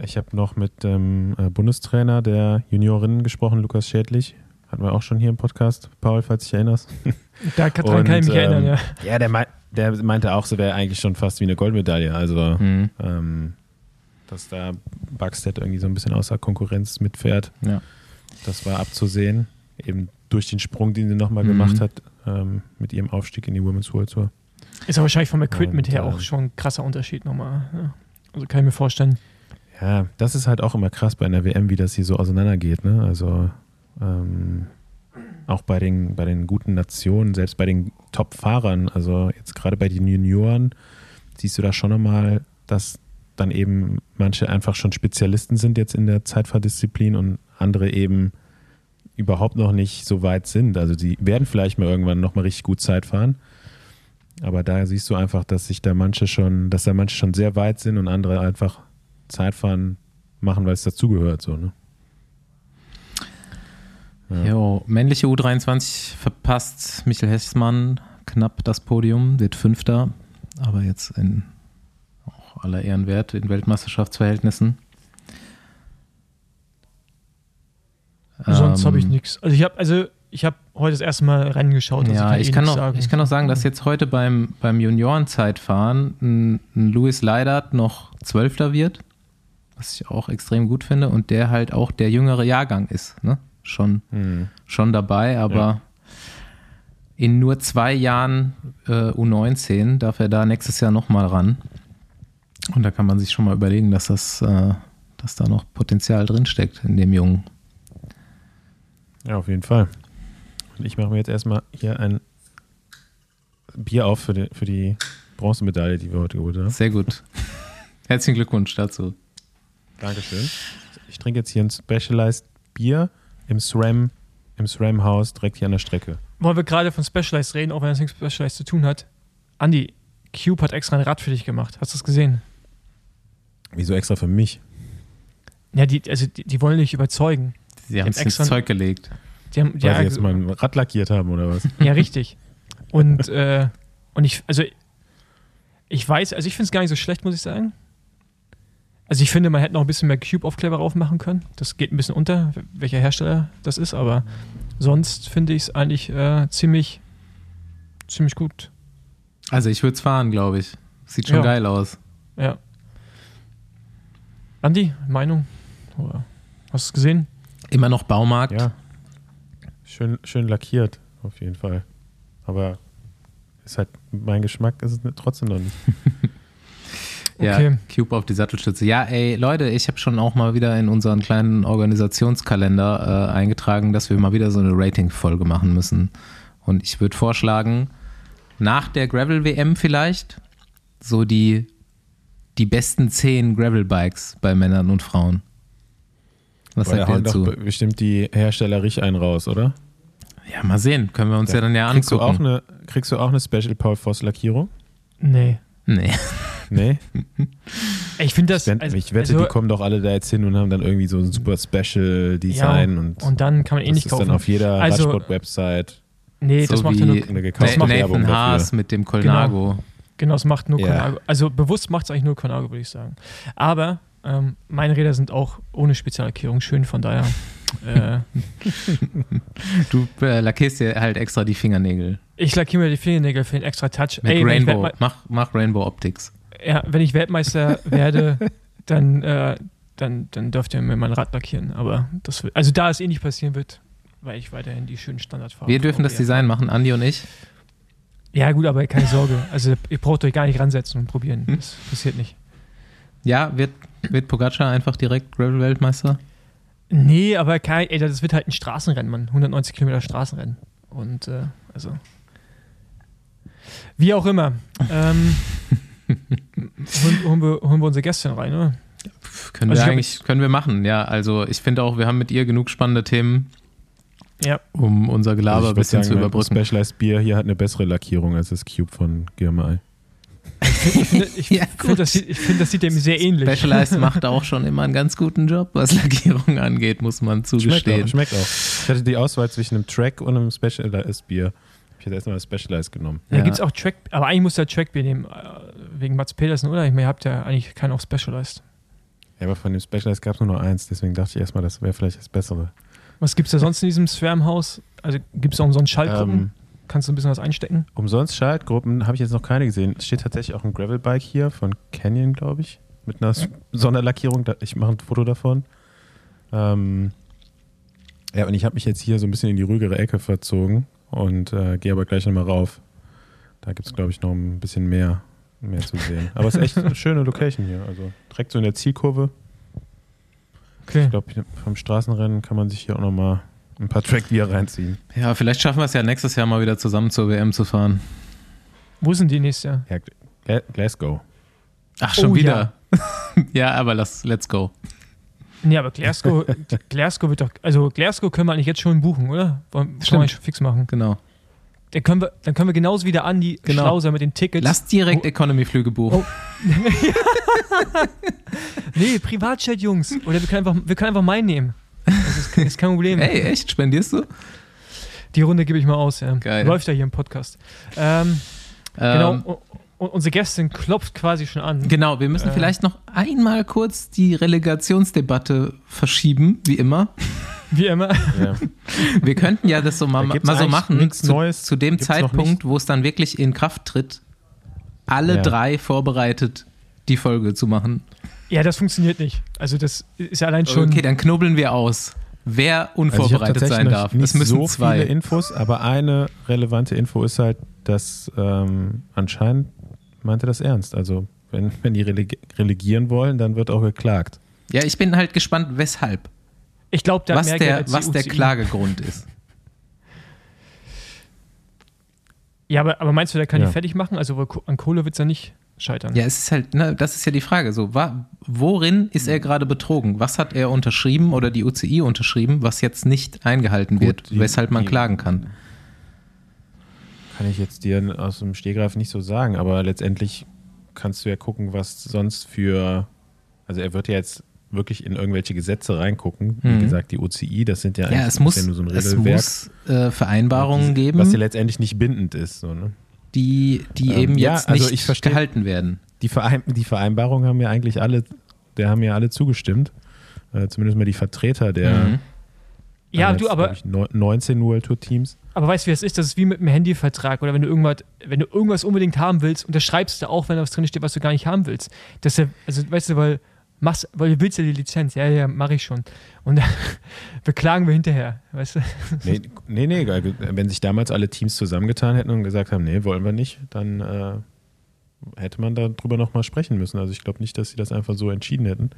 ich habe noch mit dem äh, Bundestrainer der Juniorinnen gesprochen, Lukas Schädlich. Hatten wir auch schon hier im Podcast, Paul, falls dich erinnerst. Da kann, daran kann ich mich ähm, erinnern, ja. Ja, der, mei der meinte auch, so wäre eigentlich schon fast wie eine Goldmedaille. Also, Mhm. ähm, dass da Buxted irgendwie so ein bisschen außer Konkurrenz mitfährt, Ja. das war abzusehen. Eben durch den Sprung, den sie nochmal Mhm. gemacht hat, ähm, mit ihrem Aufstieg in die Women's World Tour. Ist aber wahrscheinlich vom Equipment Und, her äh, auch schon ein krasser Unterschied nochmal. Ja. Also kann ich mir vorstellen. Ja, das ist halt auch immer krass bei einer WM, wie das hier so auseinandergeht. Ne? Also ähm, auch bei den, bei den guten Nationen, selbst bei den Top-Fahrern, also jetzt gerade bei den Junioren, siehst du da schon nochmal, dass dann eben manche einfach schon Spezialisten sind jetzt in der Zeitfahrdisziplin und andere eben überhaupt noch nicht so weit sind. Also die werden vielleicht mal irgendwann nochmal richtig gut Zeit fahren. Aber da siehst du einfach, dass sich da manche schon, dass da manche schon sehr weit sind und andere einfach Zeitfahren machen, weil es dazugehört. So, ne? Ja. Jo, männliche U23 verpasst Michael Hessmann knapp das Podium, wird Fünfter, aber jetzt in auch aller Ehren wert in Weltmeisterschaftsverhältnissen. Sonst habe ich Ähm, nichts. Also ich habe also ich habe heute das erste Mal Rennen geschaut. Also Ja, ich eh kann, noch, sagen. ich kann noch sagen, dass jetzt heute beim, beim Juniorenzeitfahren ein, ein Louis Leidert noch Zwölfter wird, was ich auch extrem gut finde und der halt auch der jüngere Jahrgang ist, ne? Schon, Hm. schon dabei, aber Ja. in nur zwei Jahren äh, U19 darf er da nächstes Jahr nochmal ran. Und da kann man sich schon mal überlegen, dass das, äh, dass da noch Potenzial drinsteckt in dem Jungen. ja, auf jeden Fall. Und ich mache mir jetzt erstmal hier ein Bier auf für die, für die Bronzemedaille, die wir heute geholt haben. Sehr gut. Herzlichen Glückwunsch dazu. Dankeschön. Ich trinke jetzt hier ein Specialized Bier im SRAM, im SRAM-Haus direkt hier an der Strecke. Wollen wir gerade von Specialized reden, auch wenn das nichts mit Specialized zu tun hat. Andi, Cube hat extra ein Rad für dich gemacht. Hast du das gesehen? Wieso extra für mich? Ja, die, also die, die wollen dich überzeugen. Sie haben es ins extra- Zeug gelegt. Die haben, Weil ja, sie jetzt mal ein Rad lackiert haben oder was? ja, richtig. Und, äh, und ich, also ich weiß, also ich finde es gar nicht so schlecht, muss ich sagen. Also ich finde, man hätte noch ein bisschen mehr Cube-Aufkleber drauf machen können. Das geht ein bisschen unter, welcher Hersteller das ist, aber sonst finde ich es eigentlich äh, ziemlich, ziemlich gut. Also ich würde es fahren, glaube ich. Sieht schon Ja. geil aus. Ja. Andi, Meinung? Oder hast du es gesehen? Immer noch Baumarkt. Ja. Schön, schön lackiert, auf jeden Fall. Aber ist halt mein Geschmack ist es trotzdem noch nicht. Ja, Okay. Cube auf die Sattelstütze. Ja, ey, Leute, ich habe schon auch mal wieder in unseren kleinen Organisationskalender äh, eingetragen, dass wir mal wieder so eine Rating-Folge machen müssen. Und ich würde vorschlagen, nach der Gravel-WM vielleicht so die, die besten zehn Gravel-Bikes bei Männern und Frauen. Was da sagt ihr hauen doch dazu? be- bestimmt die Hersteller richtig einen raus, oder? Ja, mal sehen. Können wir uns ja, dann ja kriegst, du auch angucken. eine, kriegst du auch eine Special Paul Voss Lackierung? Nee. nee. Nee? Ich finde das. Wenn, also- ich wette, also- die kommen doch alle da jetzt hin und haben dann irgendwie so ein super Special Design und, Und dann kann man eh das nicht ist kaufen. dann auf jeder Also- Radsport-Website. nee, das so macht wie ja nur. eine gekaufte macht Werbung Nathan Haas dafür. mit dem Colnago. Genau, es macht nur Ja. Colnago. Also bewusst macht es eigentlich nur Colnago, würde ich sagen. Aber ähm, meine Räder sind auch ohne Speziallackierung schön, von daher. äh, Du äh, lackierst dir halt extra die Fingernägel. ich lackiere mir die Fingernägel für den extra Touch. Mit Ey, Rainbow. Mach, mach Rainbow Optics. ja, wenn ich Weltmeister werde, dann, äh, dann, dann dürft ihr mir mein Rad lackieren. Aber das also da es eh nicht passieren wird, weil ich weiterhin die schönen Standardfarben Wir dürfen das. Design machen, Andi und ich. Ja, gut, aber keine Sorge. Also, ihr braucht euch gar nicht ransetzen und probieren. Hm? Das passiert nicht. Ja, wird, wird Pogacar einfach direkt Gravel-Weltmeister? Nee, aber kein, ey, das wird halt ein Straßenrennen, Mann. 190 Kilometer Straßenrennen. Und, äh, also. Wie auch immer. Ähm, holen, holen, wir, holen wir unsere Gästin rein, oder? Können Also wir eigentlich, können wir machen, ja. Also ich finde auch, wir haben mit ihr genug spannende Themen, Ja. um unser Gelaber Also ein bisschen zu sagen, überbrücken. Mein Specialized Bier hier hat eine bessere Lackierung als das Cube von GMI. Ich finde, ich Ja, finde, gut. das, sieht- ich finde, das sieht dem sehr ähnlich. Specialized macht auch schon immer einen ganz guten Job, was Lackierung angeht, muss man Schmeckt zugestehen. auch, schmeckt auch. Ich hatte die Auswahl zwischen einem Track und einem Specialized Bier. Ich hätte erstmal das Specialized genommen. Da Ja. gibt es auch Track, aber eigentlich muss der Trackbier nehmen, äh, wegen Mats Petersen, oder? Ich meine, ihr habt ja eigentlich keinen auf Specialized. Ja, aber von dem Specialized gab es nur noch eins, deswegen dachte ich erstmal, das wäre vielleicht das Bessere. Was gibt es da sonst in diesem Swarm-Haus? Also gibt es auch umsonst Schaltgruppen? Ähm, Kannst du ein bisschen was einstecken? umsonst Schaltgruppen habe ich jetzt noch keine gesehen. Es steht tatsächlich auch ein Gravelbike hier von Canyon, glaube ich, mit einer Sonderlackierung. Ich mache ein Foto davon. Ähm, ja, und ich habe mich jetzt hier so ein bisschen in die ruhigere Ecke verzogen und äh, gehe aber gleich nochmal rauf. Da gibt es, glaube ich, noch ein bisschen mehr, mehr zu sehen. Aber es ist echt eine schöne Location hier. Also direkt so in der Zielkurve. Okay. Ich glaube, vom Straßenrennen kann man sich hier auch nochmal ein paar Trackbier reinziehen. Ja, vielleicht schaffen wir es ja nächstes Jahr mal wieder zusammen zur WM zu fahren. Wo sind die nächstes Jahr? Ja, Gla- Glasgow. Ach, schon Oh, wieder. Ja. aber lass, let's go. Nee, aber Glasgow, Glasgow wird doch. Also Glasgow können wir eigentlich jetzt schon buchen, oder? Wollen Stimmt. eigentlich schon fix machen. Genau. Dann können wir, dann können wir genauso wieder an die Genau. Schlauser mit den Tickets. Lass direkt Economy-Flüge buchen. Nee, Privatchat, Jungs. Oder wir können einfach, wir können einfach meinen nehmen. Das ist, ist kein Problem. Ey, echt? Spendierst du? Die Runde gebe ich mal aus, ja. Geil. Läuft ja hier im Podcast. Ähm, genau. Ähm, Und, und unsere Gästin klopft quasi schon an. Genau, wir müssen Äh. vielleicht noch einmal kurz die Relegationsdebatte verschieben, wie immer. Wie immer. Ja. Wir könnten ja das so mal, Da mal so machen, nichts zu, Neues. zu dem Gibt's Zeitpunkt, wo es dann wirklich in Kraft tritt, alle Ja. drei vorbereitet die Folge zu machen. Ja, das funktioniert nicht. Also das ist ja allein schon. Okay, dann knubbeln wir aus, wer Also unvorbereitet tatsächlich sein darf. nicht Es müssen so zwei. viele Infos, aber eine relevante Info ist halt, dass ähm, anscheinend meinte das ernst. Also wenn, wenn die religi relegieren wollen, dann wird auch geklagt. Ja, ich bin halt gespannt, weshalb. Ich glaube, da Was mehr Geld der, als die was der. Klagegrund ist. Ja, aber, aber meinst du, der kann Ja. die fertig machen? Also an Kohle wird es ja nicht scheitern. Ja, es ist halt, ne, das ist ja die Frage. So, wa, worin ist er gerade betrogen? Was hat er unterschrieben oder die UCI unterschrieben, was jetzt nicht eingehalten Gut, wird, die- weshalb man die- klagen kann? Kann ich jetzt dir aus dem Stehgreif nicht so sagen, aber letztendlich kannst du ja gucken, was sonst für. Also er wird ja jetzt wirklich in irgendwelche Gesetze reingucken. Wie Mhm. gesagt, die OCI, das sind ja Ja, eigentlich es muss, ja nur so ein es Regelwerk. muss äh, Vereinbarungen die- geben, Was ja letztendlich nicht bindend ist. So, ne? die, die Ähm, eben ja, jetzt also nicht ich versteh- gehalten werden. Die, Verein die Vereinbarungen haben ja eigentlich alle, der haben ja alle zugestimmt. Äh, zumindest mal die Vertreter der Mhm. Ja, haben du, aber, ich, neun- 19 World Tour Teams. aber weißt du, wie es ist? Das ist wie mit einem Handyvertrag oder wenn du irgendwas, wenn du irgendwas unbedingt haben willst, unterschreibst du auch, wenn da was drin steht, was du gar nicht haben willst. Das ist ja, also weißt du, weil machst, weil du willst ja die Lizenz, ja, ja, mache ich schon. Und dann beklagen wir hinterher, weißt du? Nee, nee, nee, wenn sich damals alle Teams zusammengetan hätten und gesagt haben, nee, wollen wir nicht, dann äh, hätte man darüber nochmal sprechen müssen. Also ich glaube nicht, dass sie das einfach so entschieden hätten.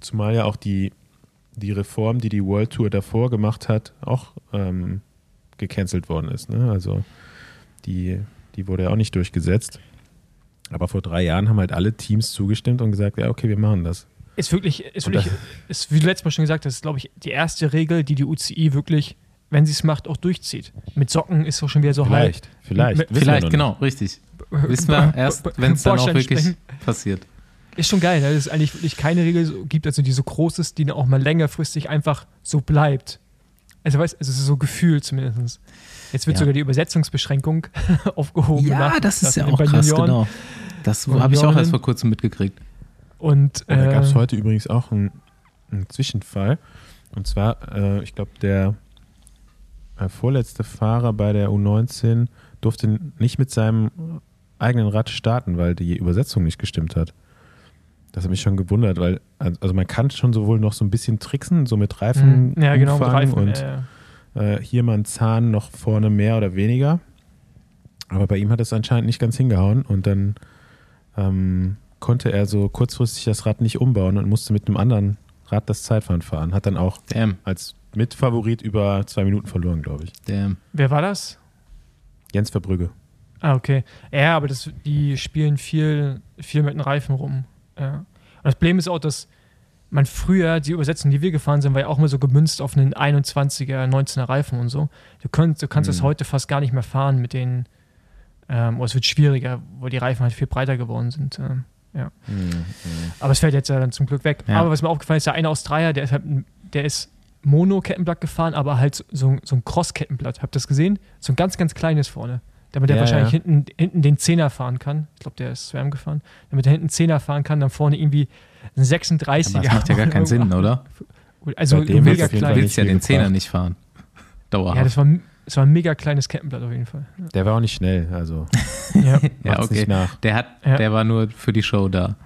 Zumal ja auch die, die Reform, die die World Tour davor gemacht hat, auch ähm, gecancelt worden ist. Ne? Also die, die wurde ja auch nicht durchgesetzt. Aber vor drei Jahren haben halt alle Teams zugestimmt und gesagt, ja, okay, wir machen das. Ist wirklich, ist wirklich, ist, wie du letztes Mal schon gesagt hast, ist, glaube ich, die erste Regel, die die UCI wirklich, wenn sie es macht, auch durchzieht. Mit Socken ist auch schon wieder so Vielleicht, vielleicht. Mit- wissen wir Vielleicht, genau, richtig. halb. Wissen wir erst, wenn es dann auch wirklich sprengen. passiert. Ist schon geil, ne? dass es eigentlich wirklich keine Regel so gibt, also die so groß ist, die dann auch mal längerfristig einfach so bleibt. Also weißt also es ist so gefühlt zumindest. Jetzt wird Ja. sogar die Übersetzungsbeschränkung aufgehoben. Ja, nach- das ist ja auch krass, Junioren. genau. Das habe ich auch erst vor kurzem mitgekriegt. Und Und da gab es äh, heute übrigens auch einen, einen Zwischenfall. Und zwar, äh, ich glaube, der äh, vorletzte Fahrer bei der U19 durfte nicht mit seinem eigenen Rad starten, weil die Übersetzung nicht gestimmt hat. Das hat mich schon gewundert, weil also man kann schon sowohl noch so ein bisschen tricksen, so mit Reifen mh, hm, ja, genau, mit Reifen. und äh, Äh, hier mal ein Zahn noch vorne mehr oder weniger. Aber bei ihm hat es anscheinend nicht ganz hingehauen und dann ähm, konnte er so kurzfristig das Rad nicht umbauen und musste mit einem anderen Rad das Zeitfahren fahren. Hat dann auch Damn, als Mitfavorit über zwei Minuten verloren, glaube ich. damn. Wer war das? Jens Verbrügge. Ah, okay. Ja, aber das, die spielen viel, viel mit den Reifen rum. Ja. Und das Problem ist auch, dass man früher, die Übersetzung, die wir gefahren sind, war ja auch immer so gemünzt auf einen 21er, 19er Reifen und so. Du, könnt, du kannst das heute fast gar nicht mehr fahren mit den, ähm, oder es wird schwieriger, weil die Reifen halt viel breiter geworden sind. Ähm, ja. Aber es fällt jetzt ja dann zum Glück weg. Ja. Aber was mir aufgefallen ist, der eine Australier, der ist halt, der ist Mono-Kettenblatt gefahren, aber halt so, so ein Cross-Kettenblatt. Habt ihr das gesehen? So ein ganz, ganz kleines vorne. Damit er Ja, wahrscheinlich ja. hinten, hinten den Zehner fahren kann. Ich glaube, der ist Swam gefahren. Damit er hinten Zehner fahren kann, dann vorne irgendwie ein 36er. Aber das macht ja gar keinen Sinn, oder? Also Bei dem mega Du willst ja den Zehner nicht fahren. Dauerhaft. Ja, das war, das war ein mega kleines Kettenblatt auf jeden Fall. Der war auch nicht schnell, also Ja. ja, okay. nicht nach. Der, hat, Ja. der war nur für die Show da.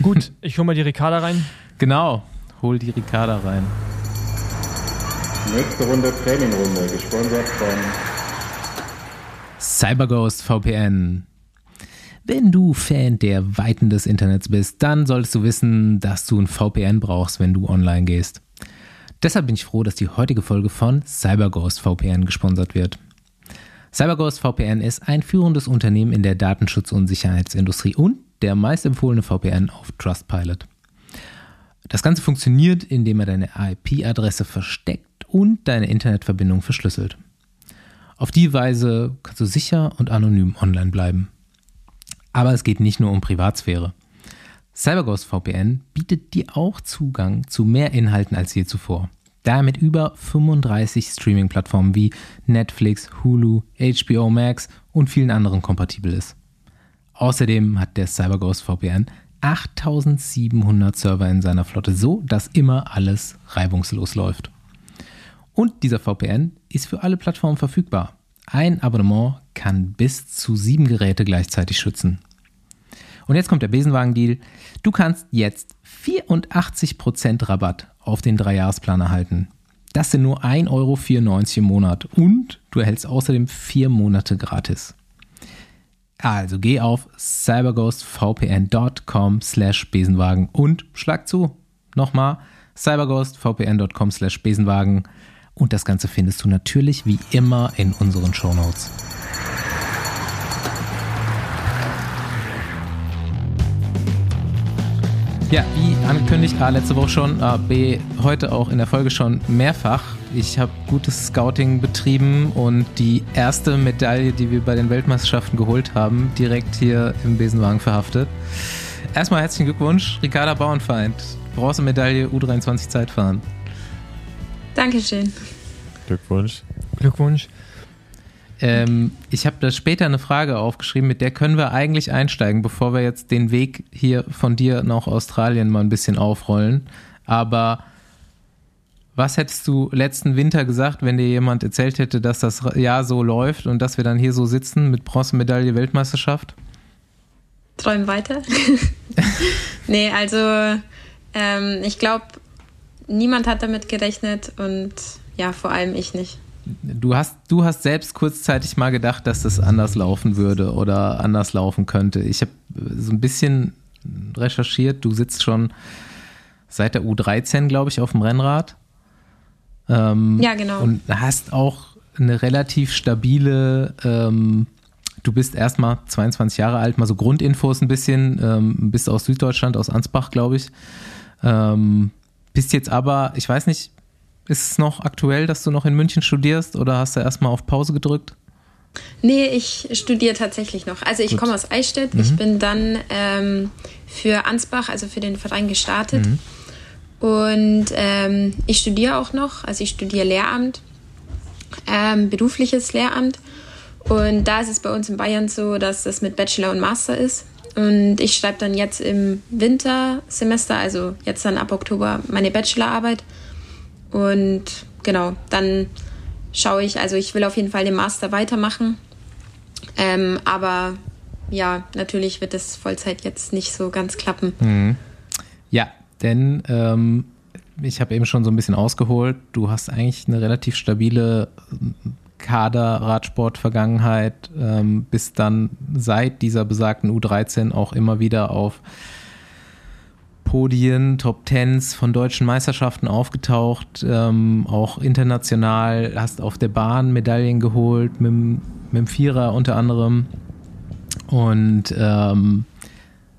Gut, ich hole mal die Ricarda rein. Genau. Hol die Ricarda rein. Nächste Runde Trainingrunde, gesponsert von CyberGhost VPN. Wenn du Fan der Weiten des Internets bist, dann solltest du wissen, dass du ein VPN brauchst, wenn du online gehst. Deshalb bin ich froh, dass die heutige Folge von CyberGhost VPN gesponsert wird. CyberGhost VPN ist ein führendes Unternehmen in der Datenschutz- und Sicherheitsindustrie und der meist empfohlene VPN auf Trustpilot. Das Ganze funktioniert, indem er deine IP-Adresse versteckt und deine Internetverbindung verschlüsselt. Auf die Weise kannst du sicher und anonym online bleiben. Aber es geht nicht nur um Privatsphäre. CyberGhost VPN bietet dir auch Zugang zu mehr Inhalten als je zuvor. Da er mit über 35 Streaming-Plattformen wie Netflix, Hulu, HBO Max und vielen anderen kompatibel ist. Außerdem hat der CyberGhost VPN 8700 Server in seiner Flotte, so dass immer alles reibungslos läuft. Und dieser VPN ist für alle Plattformen verfügbar. Ein Abonnement kann bis zu sieben Geräte gleichzeitig schützen. Und jetzt kommt der Besenwagen-Deal. Du kannst jetzt 84% Rabatt auf den Dreijahresplan erhalten. Das sind nur 1,94 Euro im Monat und du erhältst außerdem vier Monate gratis. Also geh auf cyberghostvpn.com slash Besenwagen und schlag zu. Nochmal cyberghostvpn.com slash Besenwagen und das Ganze findest du natürlich wie immer in unseren Shownotes. Ja, wie angekündigt, A, letzte Woche schon, A, B, heute auch in der Folge schon mehrfach. Ich habe gutes Scouting betrieben und die erste Medaille, die wir bei den Weltmeisterschaften geholt haben, direkt hier im Besenwagen verhaftet. Erstmal herzlichen Glückwunsch, Ricarda Bauernfeind. Bronzemedaille U23 Zeitfahren. Dankeschön. Glückwunsch. Glückwunsch. Ähm, ich habe da später eine Frage aufgeschrieben, mit der können wir eigentlich einsteigen, bevor wir jetzt den Weg hier von dir nach Australien mal ein bisschen aufrollen. Aber was hättest du letzten Winter gesagt, wenn dir jemand erzählt hätte, dass das Jahr so läuft und dass wir dann hier so sitzen mit Bronzemedaille Weltmeisterschaft? Träumen weiter. nee, also ähm, ich glaube, niemand hat damit gerechnet und ja, vor allem ich nicht. Du hast, du hast selbst kurzzeitig mal gedacht, dass das anders laufen würde oder anders laufen könnte. Ich habe so ein bisschen recherchiert. Du sitzt schon seit der U13, glaube ich, auf dem Rennrad. Ähm, Ja, genau. Und hast auch eine relativ stabile, ähm, du bist erstmal 22 Jahre alt, mal so Grundinfos ein bisschen, ähm, bist aus Süddeutschland, aus Ansbach, glaube ich. Ähm, bist jetzt aber, ich weiß nicht, ist es noch aktuell, dass du noch in München studierst oder hast du erstmal auf Pause gedrückt? Nee, ich studiere tatsächlich noch. Also ich komme aus Eichstätt. Ich bin dann ähm, für Ansbach, also für den Verein gestartet. Und ähm, ich studiere auch noch. Also ich studiere Lehramt, ähm, berufliches Lehramt. Und da ist es bei uns in Bayern so, dass das mit Bachelor und Master ist. Und ich schreibe dann jetzt im Wintersemester, also jetzt dann ab Oktober, meine Bachelorarbeit. Und genau, dann schaue ich, also ich will auf jeden Fall den Master weitermachen. Ähm, aber ja, natürlich wird es Vollzeit jetzt nicht so ganz klappen. Ja, denn ähm, ich habe eben schon so ein bisschen ausgeholt. Du hast eigentlich eine relativ stabile Kader-Radsport-Vergangenheit, ähm, bist dann seit dieser besagten U13 auch immer wieder auf Podien, Top Tens von deutschen Meisterschaften aufgetaucht, ähm, auch international, hast auf der Bahn Medaillen geholt, mit, mit dem Vierer unter anderem. Und ähm,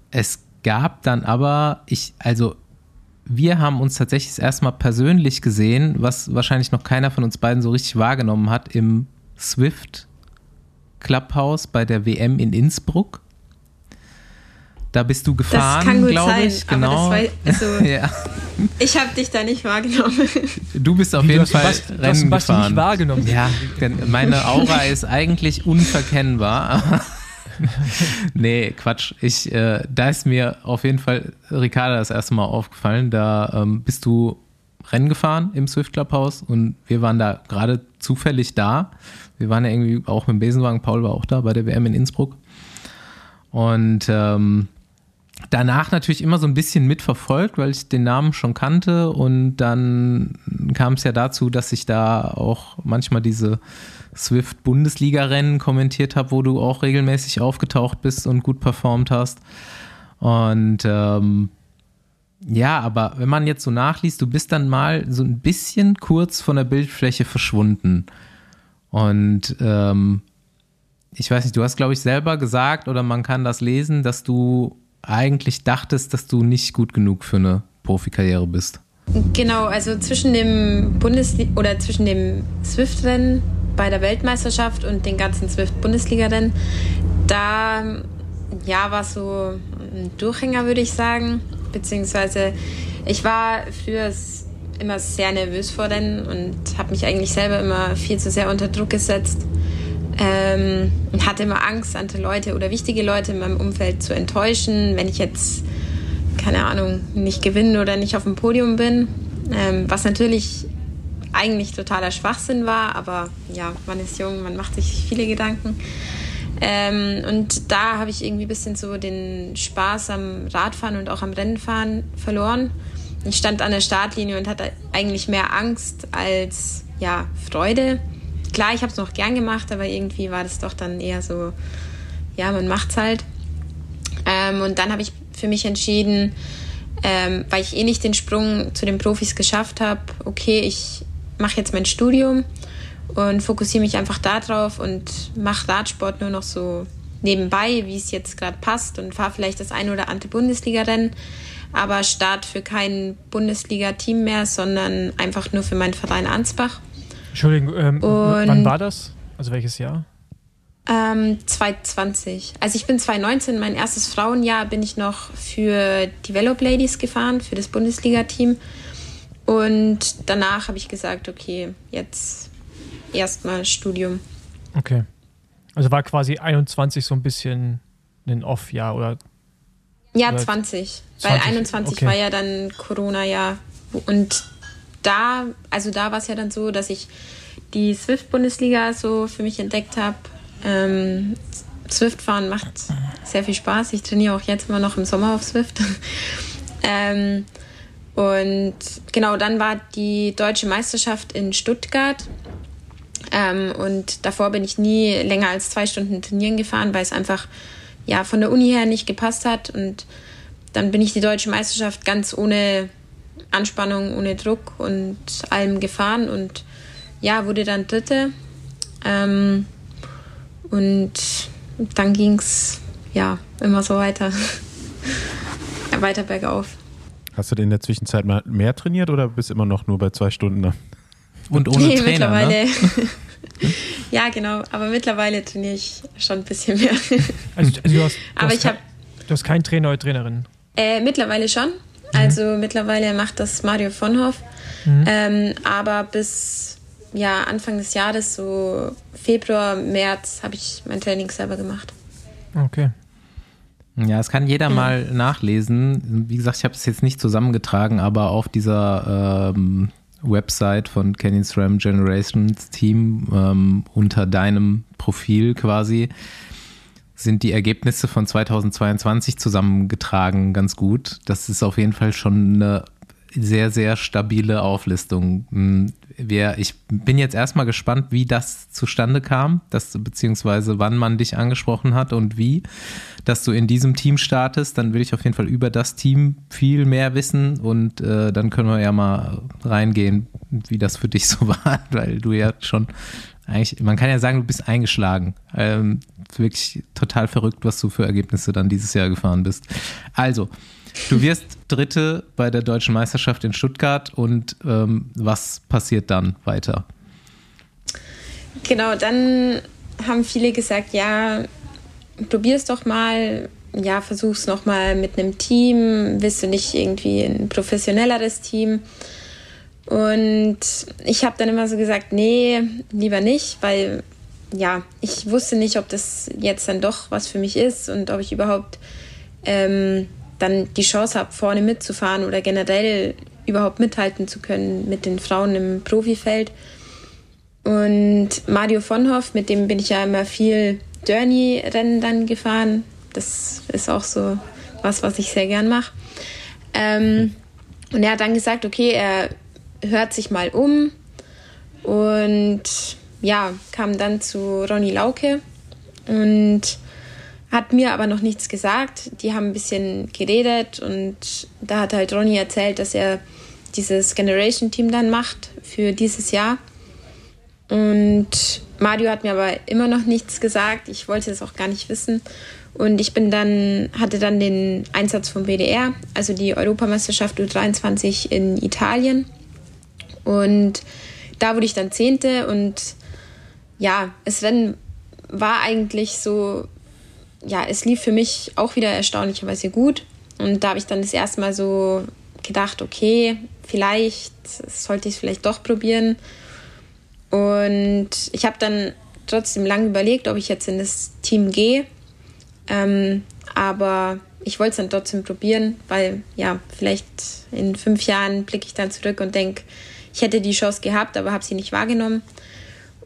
es gab dann aber, ich, also wir haben uns tatsächlich das erste Mal persönlich gesehen, was wahrscheinlich noch keiner von uns beiden so richtig wahrgenommen hat, im Swift Clubhouse bei der WM in Innsbruck. Da bist du gefahren, glaube ich. Genau. War, also, ja. Ich habe dich da nicht wahrgenommen. Du bist auf Wie, jeden Fall Bast, Rennen du gefahren. nicht wahrgenommen. Ja, meine Aura ist eigentlich unverkennbar. nee, Quatsch. Ich, äh, da ist mir auf jeden Fall Ricarda das erste Mal aufgefallen. Da ähm, bist du Rennen gefahren im Swift Clubhaus und wir waren da gerade zufällig da. Wir waren ja irgendwie auch mit dem Besenwagen. Paul war auch da bei der WM in Innsbruck. Und ähm, danach natürlich immer so ein bisschen mitverfolgt, weil ich den Namen schon kannte und dann kam es ja dazu, dass ich da auch manchmal diese Swift-Bundesliga-Rennen kommentiert habe, wo du auch regelmäßig aufgetaucht bist und gut performt hast. Und ähm, ja, aber wenn man jetzt so nachliest, du bist dann mal so ein bisschen kurz von der Bildfläche verschwunden. Und ähm, ich weiß nicht, du hast, glaube ich, selber gesagt, oder man kann das lesen, dass du eigentlich dachtest, dass du nicht gut genug für eine Profikarriere bist. Genau, also zwischen dem Bundesliga oder zwischen dem Swift-Rennen bei der Weltmeisterschaft und den ganzen Swift-Bundesliga-Rennen, da ja, war so ein Durchhänger, würde ich sagen. Beziehungsweise ich war früher immer sehr nervös vor Rennen und habe mich eigentlich selber immer viel zu sehr unter Druck gesetzt ähm, hatte immer Angst, andere Leute oder wichtige Leute in meinem Umfeld zu enttäuschen, wenn ich jetzt, keine Ahnung, nicht gewinne oder nicht auf dem Podium bin. Ähm, was natürlich eigentlich totaler Schwachsinn war, aber ja, man ist jung, man macht sich viele Gedanken. Ähm, und da habe ich irgendwie ein bisschen so den Spaß am Radfahren und auch am Rennenfahren verloren. Ich stand an der Startlinie und hatte eigentlich mehr Angst als ja, Freude klar, ich habe es noch gern gemacht, aber irgendwie war das doch dann eher so, ja, man macht's halt. Ähm, und dann habe ich für mich entschieden, ähm, weil ich eh nicht den Sprung zu den Profis geschafft habe, okay, ich mache jetzt mein Studium und fokussiere mich einfach darauf und mache Radsport nur noch so nebenbei, wie es jetzt gerade passt und fahre vielleicht das ein oder andere Bundesliga-Rennen, aber start für kein Bundesliga-Team mehr, sondern einfach nur für meinen Verein Ansbach. Entschuldigung, ähm, wann war das? Also welches Jahr? Ähm, 2020. Also ich bin 2019, mein erstes Frauenjahr bin ich noch für Develop Ladies gefahren, für das Bundesliga-Team. Und danach habe ich gesagt, okay, jetzt erstmal Studium. Okay. Also war quasi 21 so ein bisschen ein Off-Jahr oder? Ja, oder 20. 20. Weil 21 okay. war ja dann Corona-Jahr. Und da, also da war es ja dann so, dass ich die Swift-Bundesliga so für mich entdeckt habe. Ähm, Swift-Fahren macht sehr viel Spaß. Ich trainiere auch jetzt immer noch im Sommer auf Swift. ähm, und genau, dann war die deutsche Meisterschaft in Stuttgart. Ähm, und davor bin ich nie länger als zwei Stunden trainieren gefahren, weil es einfach ja, von der Uni her nicht gepasst hat. Und dann bin ich die deutsche Meisterschaft ganz ohne Anspannung, ohne Druck und allem gefahren und ja, wurde dann Dritte. Ähm, und dann ging es ja immer so weiter, weiter bergauf. Hast du denn in der Zwischenzeit mal mehr trainiert oder bist immer noch nur bei zwei Stunden da? Und ohne nee, Trainer, ne? mittlerweile. Ne? ja, genau. Aber mittlerweile trainiere ich schon ein bisschen mehr. Also, also du hast, du aber hast ich habe. Du hast keinen Trainer oder Trainerin? Äh, mittlerweile schon. Mhm. Also mittlerweile macht das Mario von Hoff. Mhm. Ähm, aber bis ja, Anfang des Jahres, so Februar, März, habe ich mein Training selber gemacht. Okay. Ja, das kann jeder mal nachlesen. Wie gesagt, ich habe es jetzt nicht zusammengetragen, aber auf dieser ähm, Website von Canyon SRAM Generations Team ähm, unter deinem Profil quasi sind die Ergebnisse von 2022 zusammengetragen ganz gut. Das ist auf jeden Fall schon eine sehr, sehr stabile Auflistung. Hm, wir, ich bin jetzt erstmal gespannt, wie das zustande kam, dass, beziehungsweise wann man dich angesprochen hat und wie, dass du in diesem Team startest. Dann will ich auf jeden Fall über das Team viel mehr wissen und äh, dann können wir ja mal reingehen, wie das für dich so war, weil du ja schon eigentlich, man kann ja sagen, du bist eingeschlagen. Ähm, wirklich total verrückt, was du für Ergebnisse dann dieses Jahr gefahren bist. Also, du wirst Dritte bei der deutschen Meisterschaft in Stuttgart und ähm, was passiert dann weiter? Genau, dann haben viele gesagt, ja, probier es doch mal, ja, versuch's noch mal mit einem Team, willst du nicht irgendwie ein professionelleres Team? Und ich habe dann immer so gesagt, nee, lieber nicht, weil ja, ich wusste nicht, ob das jetzt dann doch was für mich ist und ob ich überhaupt ähm, dann die Chance habe, vorne mitzufahren oder generell überhaupt mithalten zu können mit den Frauen im Profifeld. Und Mario Vonhoff, mit dem bin ich ja immer viel Journey-Rennen dann gefahren. Das ist auch so was, was ich sehr gern mache. Ähm, und er hat dann gesagt, okay, er hört sich mal um und ja, kam dann zu Ronny Lauke und hat mir aber noch nichts gesagt. Die haben ein bisschen geredet und da hat halt Ronny erzählt, dass er dieses Generation Team dann macht für dieses Jahr. Und Mario hat mir aber immer noch nichts gesagt. Ich wollte es auch gar nicht wissen. Und ich bin dann, hatte dann den Einsatz vom WDR, also die Europameisterschaft U23 in Italien. Und da wurde ich dann Zehnte und ja, das Rennen war eigentlich so, ja, es lief für mich auch wieder erstaunlicherweise gut. Und da habe ich dann das erste Mal so gedacht, okay, vielleicht sollte ich es vielleicht doch probieren. Und ich habe dann trotzdem lange überlegt, ob ich jetzt in das Team gehe. Ähm, aber ich wollte es dann trotzdem probieren, weil ja, vielleicht in fünf Jahren blicke ich dann zurück und denke, ich hätte die Chance gehabt, aber habe sie nicht wahrgenommen.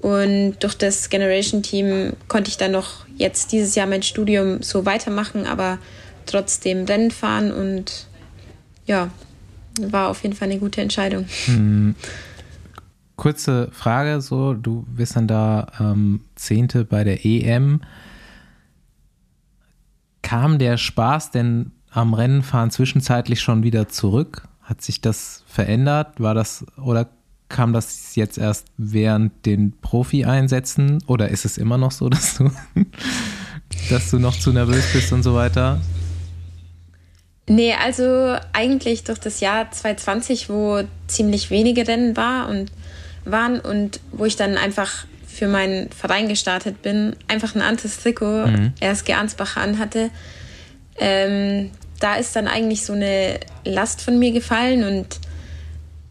Und durch das Generation Team konnte ich dann noch jetzt dieses Jahr mein Studium so weitermachen, aber trotzdem Rennen fahren und ja, war auf jeden Fall eine gute Entscheidung. Hm. Kurze Frage, so du bist dann da ähm, Zehnte bei der EM. Kam der Spaß denn am Rennenfahren zwischenzeitlich schon wieder zurück? Hat sich das verändert? War das oder kam das jetzt erst während den Profi-Einsätzen oder ist es immer noch so, dass du, dass du noch zu nervös bist und so weiter? Nee, also eigentlich durch das Jahr 2020, wo ziemlich wenige Rennen war und waren und wo ich dann einfach für meinen Verein gestartet bin, einfach ein anderes Trikot, mhm. RSG Ansbach anhatte. Ähm, da ist dann eigentlich so eine Last von mir gefallen und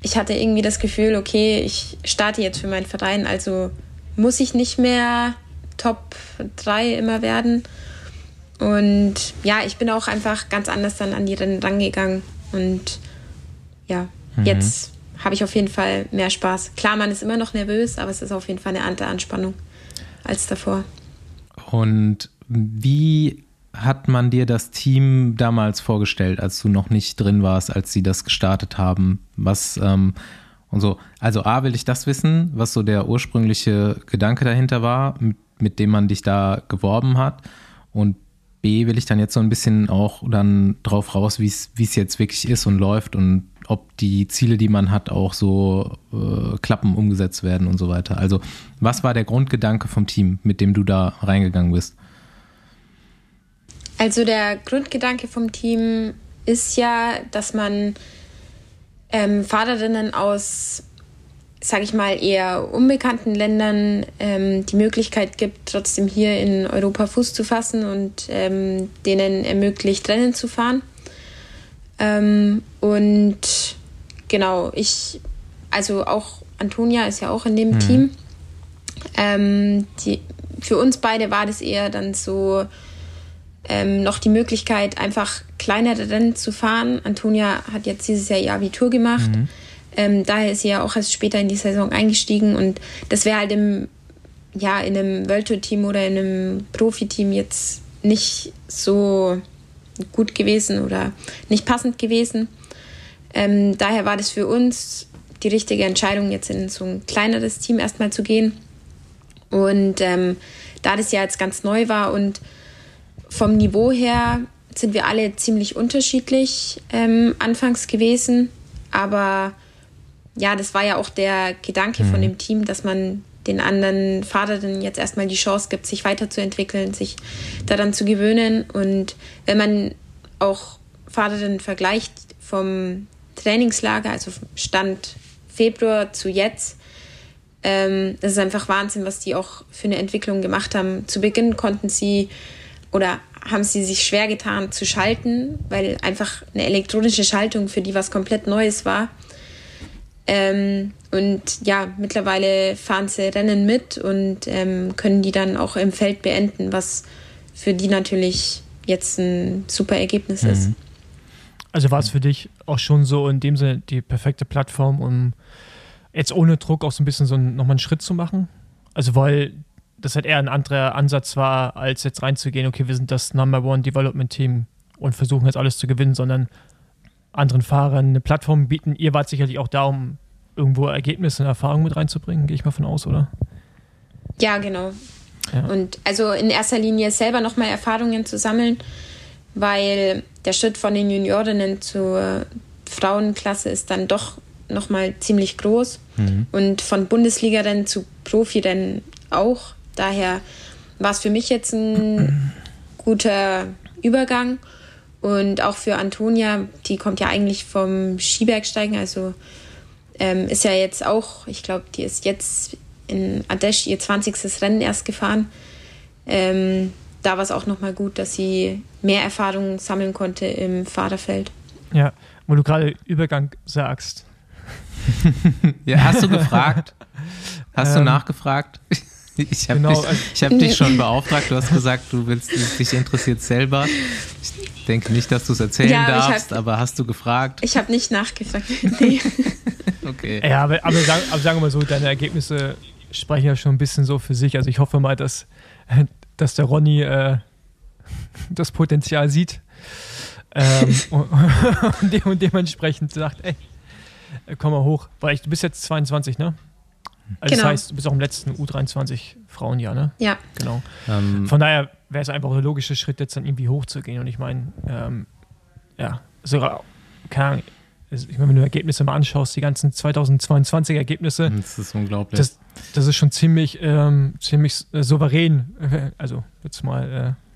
ich hatte irgendwie das Gefühl, okay, ich starte jetzt für meinen Verein, also muss ich nicht mehr Top 3 immer werden. Und ja, ich bin auch einfach ganz anders dann an die Rennen rangegangen. Und ja, mhm. jetzt habe ich auf jeden Fall mehr Spaß. Klar, man ist immer noch nervös, aber es ist auf jeden Fall eine andere Anspannung als davor. Und wie hat man dir das Team damals vorgestellt, als du noch nicht drin warst, als sie das gestartet haben? Was ähm, und so. Also A will ich das wissen, was so der ursprüngliche Gedanke dahinter war, mit, mit dem man dich da geworben hat. Und B will ich dann jetzt so ein bisschen auch dann drauf raus, wie es jetzt wirklich ist und läuft und ob die Ziele, die man hat, auch so äh, klappen, umgesetzt werden und so weiter. Also was war der Grundgedanke vom Team, mit dem du da reingegangen bist? Also der Grundgedanke vom Team ist ja, dass man ähm, Fahrerinnen aus, sage ich mal, eher unbekannten Ländern ähm, die Möglichkeit gibt, trotzdem hier in Europa Fuß zu fassen und ähm, denen ermöglicht, Rennen zu fahren. Ähm, und genau, ich, also auch Antonia ist ja auch in dem mhm. Team. Ähm, die, für uns beide war das eher dann so, ähm, noch die Möglichkeit, einfach kleinere Rennen zu fahren. Antonia hat jetzt dieses Jahr ihr Abitur gemacht. Mhm. Ähm, daher ist sie ja auch erst später in die Saison eingestiegen und das wäre halt im, ja, in einem World Tour Team oder in einem Profiteam jetzt nicht so gut gewesen oder nicht passend gewesen. Ähm, daher war das für uns die richtige Entscheidung, jetzt in so ein kleineres Team erstmal zu gehen. Und ähm, da das ja jetzt ganz neu war und vom Niveau her sind wir alle ziemlich unterschiedlich ähm, anfangs gewesen. Aber ja, das war ja auch der Gedanke mhm. von dem Team, dass man den anderen Fahrerinnen jetzt erstmal die Chance gibt, sich weiterzuentwickeln, sich daran zu gewöhnen. Und wenn man auch Fahrerinnen vergleicht vom Trainingslager, also Stand Februar zu jetzt, ähm, das ist einfach Wahnsinn, was die auch für eine Entwicklung gemacht haben. Zu Beginn konnten sie oder haben sie sich schwer getan zu schalten, weil einfach eine elektronische Schaltung für die was komplett Neues war. Ähm, und ja, mittlerweile fahren sie Rennen mit und ähm, können die dann auch im Feld beenden, was für die natürlich jetzt ein super Ergebnis mhm. ist. Also war es für dich auch schon so in dem Sinne die perfekte Plattform, um jetzt ohne Druck auch so ein bisschen so nochmal einen Schritt zu machen? Also weil das halt eher ein anderer Ansatz war, als jetzt reinzugehen, okay, wir sind das Number One Development Team und versuchen jetzt alles zu gewinnen, sondern anderen Fahrern eine Plattform bieten. Ihr wart sicherlich auch da, um irgendwo Ergebnisse und Erfahrungen mit reinzubringen, gehe ich mal von aus, oder? Ja, genau. Ja. Und also in erster Linie selber nochmal Erfahrungen zu sammeln, weil der Schritt von den Juniorinnen zur Frauenklasse ist dann doch nochmal ziemlich groß. Mhm. Und von Bundesliga-Rennen zu Profi-Rennen auch. Daher war es für mich jetzt ein guter Übergang. Und auch für Antonia, die kommt ja eigentlich vom Skibergsteigen, also ähm, ist ja jetzt auch, ich glaube, die ist jetzt in Adesh ihr 20. Rennen erst gefahren. Ähm, da war es auch nochmal gut, dass sie mehr Erfahrungen sammeln konnte im Fahrerfeld. Ja, wo du gerade Übergang sagst. ja, hast du gefragt? Hast ähm, du nachgefragt? Ich habe genau, dich, also hab dich schon beauftragt. Du hast gesagt, du willst dich interessiert selber. Ich denke nicht, dass du es erzählen ja, darfst, hab, aber hast du gefragt? Ich habe nicht nachgefragt. Nee. okay. Ja, aber, aber, sagen, aber sagen wir mal so, deine Ergebnisse sprechen ja schon ein bisschen so für sich. Also ich hoffe mal, dass, dass der Ronny äh, das Potenzial sieht ähm, und, de und, dementsprechend sagt, ey, komm mal hoch. Weil ich, du bist jetzt 22, ne? Also genau. Das heißt, du bist auch im letzten U23 Frauenjahr, ne? Ja. Genau. Ähm, Von daher wäre es einfach der logische Schritt, jetzt dann irgendwie hochzugehen. Und ich meine, ähm, ja, sogar, keine Ahnung, ich meine, wenn du Ergebnisse mal anschaust, die ganzen 2022 Ergebnisse. Das ist unglaublich. Das, das ist schon ziemlich, ähm, ziemlich äh, souverän. Also, jetzt mal äh,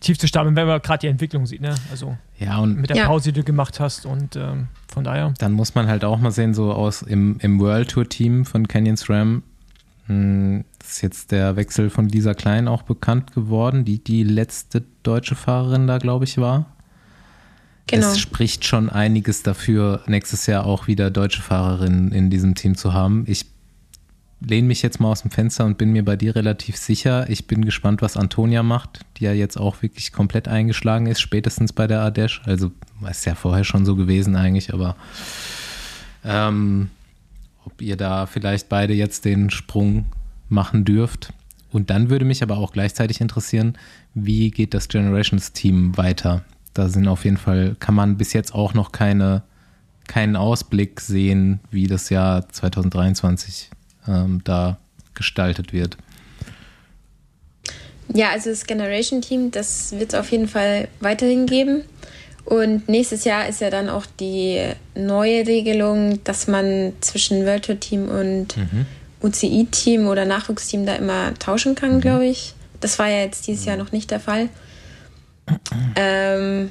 tief zu stapeln, wenn man gerade die Entwicklung sieht, ne? Also ja, und mit der Pause, die du gemacht hast und ähm, von daher. Dann muss man halt auch mal sehen, so aus im, im World Tour Team von Canyon SRAM hm, ist jetzt der Wechsel von Lisa Klein auch bekannt geworden, die die letzte deutsche Fahrerin da, glaube ich, war. Genau. Es spricht schon einiges dafür, nächstes Jahr auch wieder deutsche Fahrerinnen in diesem Team zu haben. Ich lehne mich jetzt mal aus dem Fenster und bin mir bei dir relativ sicher. Ich bin gespannt, was Antonia macht, die ja jetzt auch wirklich komplett eingeschlagen ist, spätestens bei der Ardèche. Also ist ja vorher schon so gewesen eigentlich, aber ähm, ob ihr da vielleicht beide jetzt den Sprung machen dürft. Und dann würde mich aber auch gleichzeitig interessieren, wie geht das Generations-Team weiter? Da sind auf jeden Fall, kann man bis jetzt auch noch keine, keinen Ausblick sehen, wie das Jahr 2023 ähm, da gestaltet wird. Ja, also das Generation Team, das wird es auf jeden Fall weiterhin geben. Und nächstes Jahr ist ja dann auch die neue Regelung, dass man zwischen World Tour Team und mhm. UCI-Team oder Nachwuchsteam da immer tauschen kann, mhm. glaube ich. Das war ja jetzt dieses Jahr noch nicht der Fall. Ähm,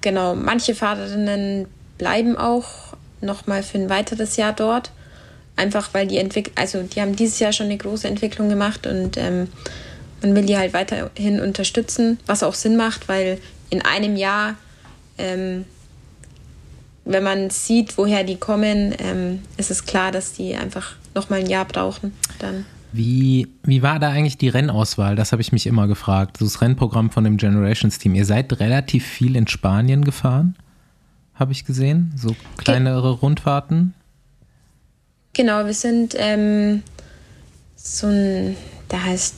genau, manche Fahrerinnen bleiben auch nochmal für ein weiteres Jahr dort. Einfach weil die Entwicklung, also die haben dieses Jahr schon eine große Entwicklung gemacht und ähm, man will die halt weiterhin unterstützen, was auch Sinn macht, weil in einem Jahr, ähm, wenn man sieht, woher die kommen, ähm, ist es klar, dass die einfach nochmal ein Jahr brauchen. Dann. Wie, wie war da eigentlich die Rennauswahl? Das habe ich mich immer gefragt. Das Rennprogramm von dem Generations-Team. Ihr seid relativ viel in Spanien gefahren, habe ich gesehen. So kleinere Rundfahrten. Genau, wir sind ähm, so ein, der heißt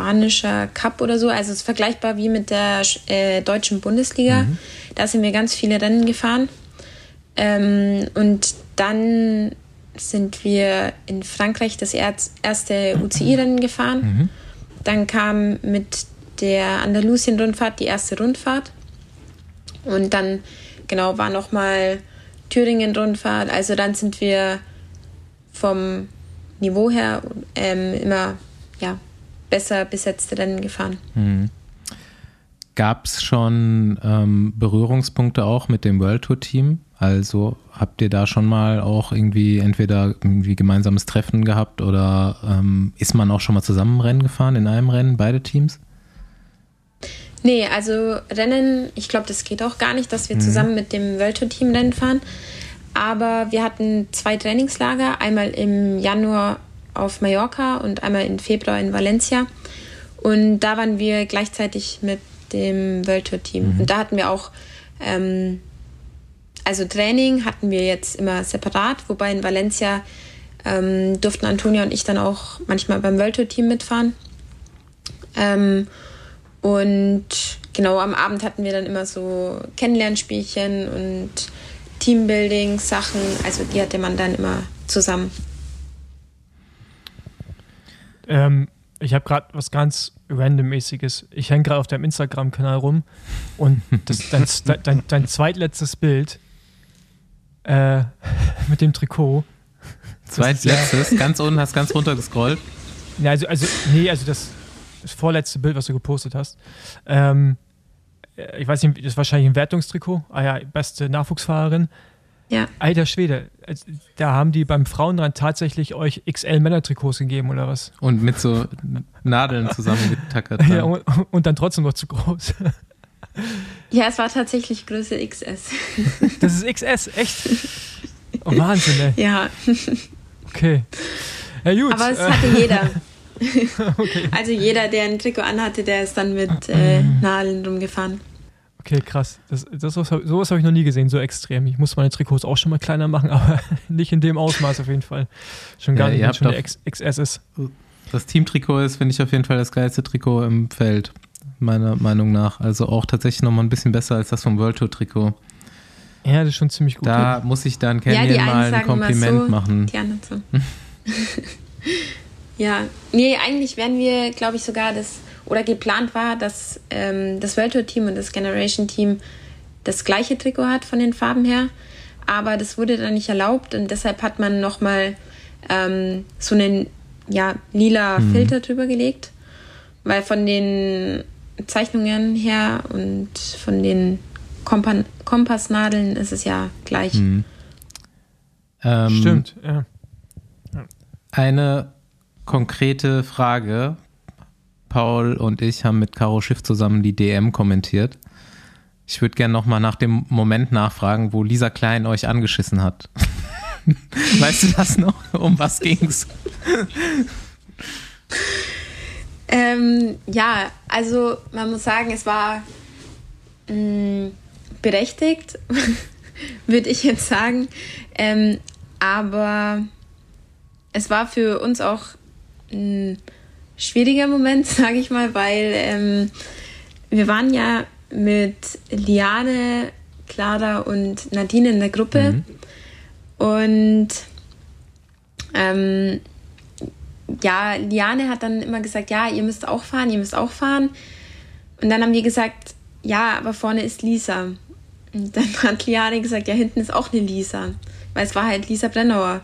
spanischer Cup oder so. Also es ist vergleichbar wie mit der äh, deutschen Bundesliga. Mhm. Da sind wir ganz viele Rennen gefahren. Ähm, und dann sind wir in Frankreich das erste UCI-Rennen gefahren. Mhm. Dann kam mit der Andalusien-Rundfahrt die erste Rundfahrt. Und dann, genau, war nochmal Thüringen-Rundfahrt. Also dann sind wir vom Niveau her ähm, immer ja, besser besetzte Rennen gefahren. Mhm. Gab es schon ähm, Berührungspunkte auch mit dem World Tour Team? Also habt ihr da schon mal auch irgendwie entweder irgendwie gemeinsames Treffen gehabt oder ähm, ist man auch schon mal zusammen Rennen gefahren in einem Rennen, beide Teams? Nee, also Rennen, ich glaube, das geht auch gar nicht, dass wir mhm. zusammen mit dem World Tour Team Rennen fahren. Aber wir hatten zwei Trainingslager, einmal im Januar auf Mallorca und einmal im Februar in Valencia. Und da waren wir gleichzeitig mit dem World Tour Team. Mhm. Und da hatten wir auch, ähm, also Training hatten wir jetzt immer separat, wobei in Valencia ähm, durften Antonia und ich dann auch manchmal beim World Tour Team mitfahren. Ähm, und genau am Abend hatten wir dann immer so Kennenlernspielchen und Teambuilding-Sachen. Also die hatte man dann immer zusammen. Ähm, ich habe gerade was ganz randommäßiges. Ich hänge gerade auf deinem Instagram-Kanal rum und das, dein, dein, dein zweitletztes Bild äh, mit dem Trikot. Zweitletztes? ganz unten, hast ganz runter gescrollt. Ja, also, also, nee, also das, das vorletzte Bild, was du gepostet hast. Ähm, ich weiß nicht, das ist wahrscheinlich ein Wertungstrikot. Ah ja, beste Nachwuchsfahrerin. Ja. Alter Schwede, da haben die beim Frauenrand tatsächlich euch XL-Männer-Trikots gegeben oder was? Und mit so Nadeln zusammengetackert. ja, und, und, dann trotzdem noch zu groß. ja, es war tatsächlich Größe XS. das ist XS, echt? Oh, Wahnsinn, ey. Ja. Okay. Ja, gut. Aber es hatte jeder. okay. Also jeder, der ein Trikot anhatte, der ist dann mit äh, Nadeln rumgefahren. Okay, krass. Das, das, sowas habe ich noch nie gesehen, so extrem. Ich muss meine Trikots auch schon mal kleiner machen, aber nicht in dem Ausmaß auf jeden Fall. Schon gar ja, nicht, wenn schon der XS ist. Das Teamtrikot ist, finde ich, auf jeden Fall das geilste Trikot im Feld, meiner Meinung nach. Also auch tatsächlich nochmal ein bisschen besser als das vom World Tour Trikot. Ja, das ist schon ziemlich gut. Da muss ich dann Canyon ja, mal ein Kompliment so, machen. Die anderen so. ja, nee, eigentlich wären wir, glaube ich, sogar das oder geplant war, dass ähm, das World Tour Team und das Generation Team das gleiche Trikot hat von den Farben her. Aber das wurde dann nicht erlaubt und deshalb hat man nochmal ähm, so einen ja, lila mhm. Filter drüber gelegt. Weil von den Zeichnungen her und von den Kompa Kompassnadeln ist es ja gleich. Mhm. Ähm, Stimmt, ja. Eine konkrete Frage Paul und ich haben mit Caro Schiff zusammen die DM kommentiert. Ich würde gerne nochmal nach dem Moment nachfragen, wo Lisa Klein euch angeschissen hat. weißt du das noch? Um was ging's? ähm, ja, also man muss sagen, es war mh, mm, berechtigt, würde ich jetzt sagen. Ähm, aber es war für uns auch mh, mm, schwieriger Moment, sage ich mal, weil ähm, wir waren ja mit Liane, Clara und Nadine in der Gruppe. Mhm. Und ähm, ja, Liane hat dann immer gesagt, ja, ihr müsst auch fahren, ihr müsst auch fahren. Und dann haben wir gesagt, ja, aber vorne ist Lisa. Und dann hat Liane gesagt, ja, hinten ist auch eine Lisa. Weil es war halt Lisa Brennauer.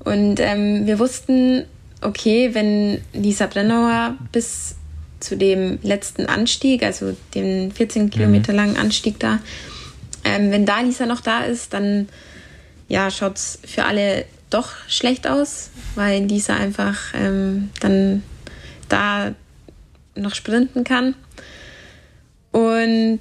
Und ähm, wir wussten, okay, wenn Lisa Brennauer bis zu dem letzten Anstieg, also den 14 Kilometer mhm. langen Anstieg da, ähm, wenn da Lisa noch da ist, dann ja, schaut es für alle doch schlecht aus, weil Lisa einfach ähm, dann da noch sprinten kann. Und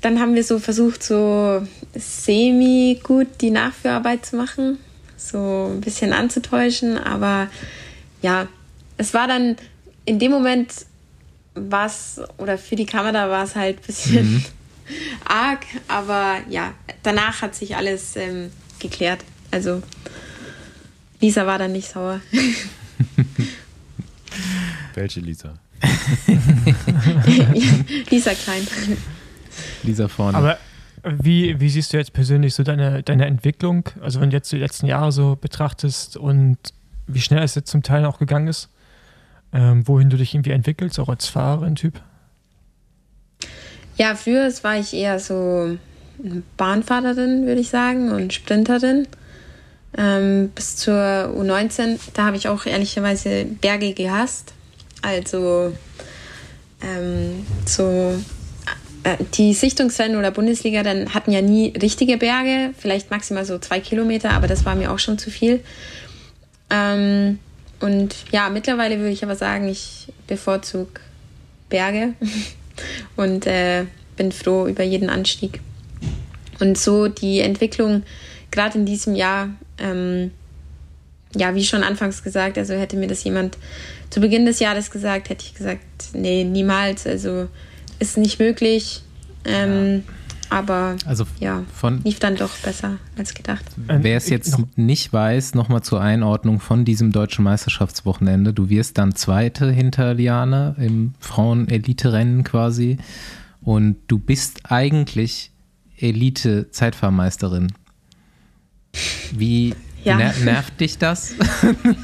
dann haben wir so versucht, so semi gut die Nachführarbeit zu machen, so ein bisschen anzutäuschen, aber ja, es war dann in dem Moment was oder für die Kamera war es halt ein bisschen mhm. arg, aber ja, danach hat sich alles ähm, geklärt. Also Lisa war dann nicht sauer. Welche Lisa? Lisa Klein. Lisa vorne. Aber Wie, wie siehst du jetzt persönlich so deine, deine Entwicklung? Also wenn du jetzt die letzten Jahre so betrachtest und wie schnell es jetzt zum Teil auch gegangen ist, ähm, wohin du dich irgendwie entwickelst, auch als Fahrerin-Typ? Ja, früher war ich eher so Bahnfahrerin, würde ich sagen, und Sprinterin. Ähm, bis zur U19, da habe ich auch ehrlicherweise Berge gehasst. Also ähm, so äh, die Sichtungsrennen oder Bundesliga dann hatten ja nie richtige Berge, vielleicht maximal so zwei Kilometer, aber das war mir auch schon zu viel. Ähm, und ja, mittlerweile würde ich aber sagen, ich bevorzuge Berge und äh, bin froh über jeden Anstieg. Und so die Entwicklung gerade in diesem Jahr, ähm, ja, wie schon anfangs gesagt, also hätte mir das jemand zu Beginn des Jahres gesagt, hätte ich gesagt, nee, niemals. Also ist nicht möglich. Ähm, ja. Aber also ja, von, lief dann doch besser als gedacht. Wer es jetzt nicht weiß, nochmal zur Einordnung von diesem deutschen Meisterschaftswochenende. Du wirst dann Zweite hinter Liane im Frauen-Elite-Rennen quasi. Und du bist eigentlich Elite-Zeitfahrmeisterin. Wie ja. ner nervt dich das?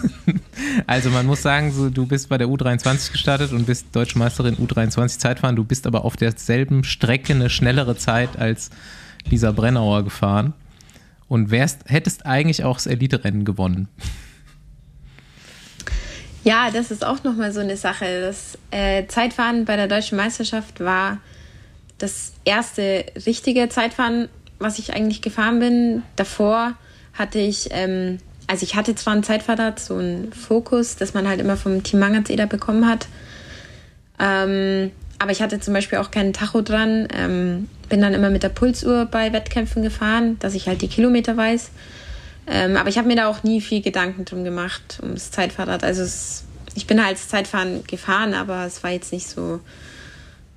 also man muss sagen, so, du bist bei der U23 gestartet und bist Deutsche Meisterin U23 Zeitfahren. Du bist aber auf derselben Strecke eine schnellere Zeit als dieser Brennauer gefahren und wärst, hättest eigentlich auch das Elite-Rennen gewonnen. Ja, das ist auch nochmal so eine Sache. Das äh, Zeitfahren bei der Deutschen Meisterschaft war das erste richtige Zeitfahren, was ich eigentlich gefahren bin. Davor hatte ich, ähm, also ich hatte zwar ein Zeitfahrrad, so einen Fokus, das man halt immer vom Team Mangatseder bekommen hat. Ähm, aber ich hatte zum Beispiel auch keinen Tacho dran. Ähm, bin dann immer mit der Pulsuhr bei Wettkämpfen gefahren, dass ich halt die Kilometer weiß. Ähm, aber ich habe mir da auch nie viel Gedanken drum gemacht, ums Zeitfahrrad. Also es, ich bin halt Zeitfahren gefahren, aber es war jetzt nicht so,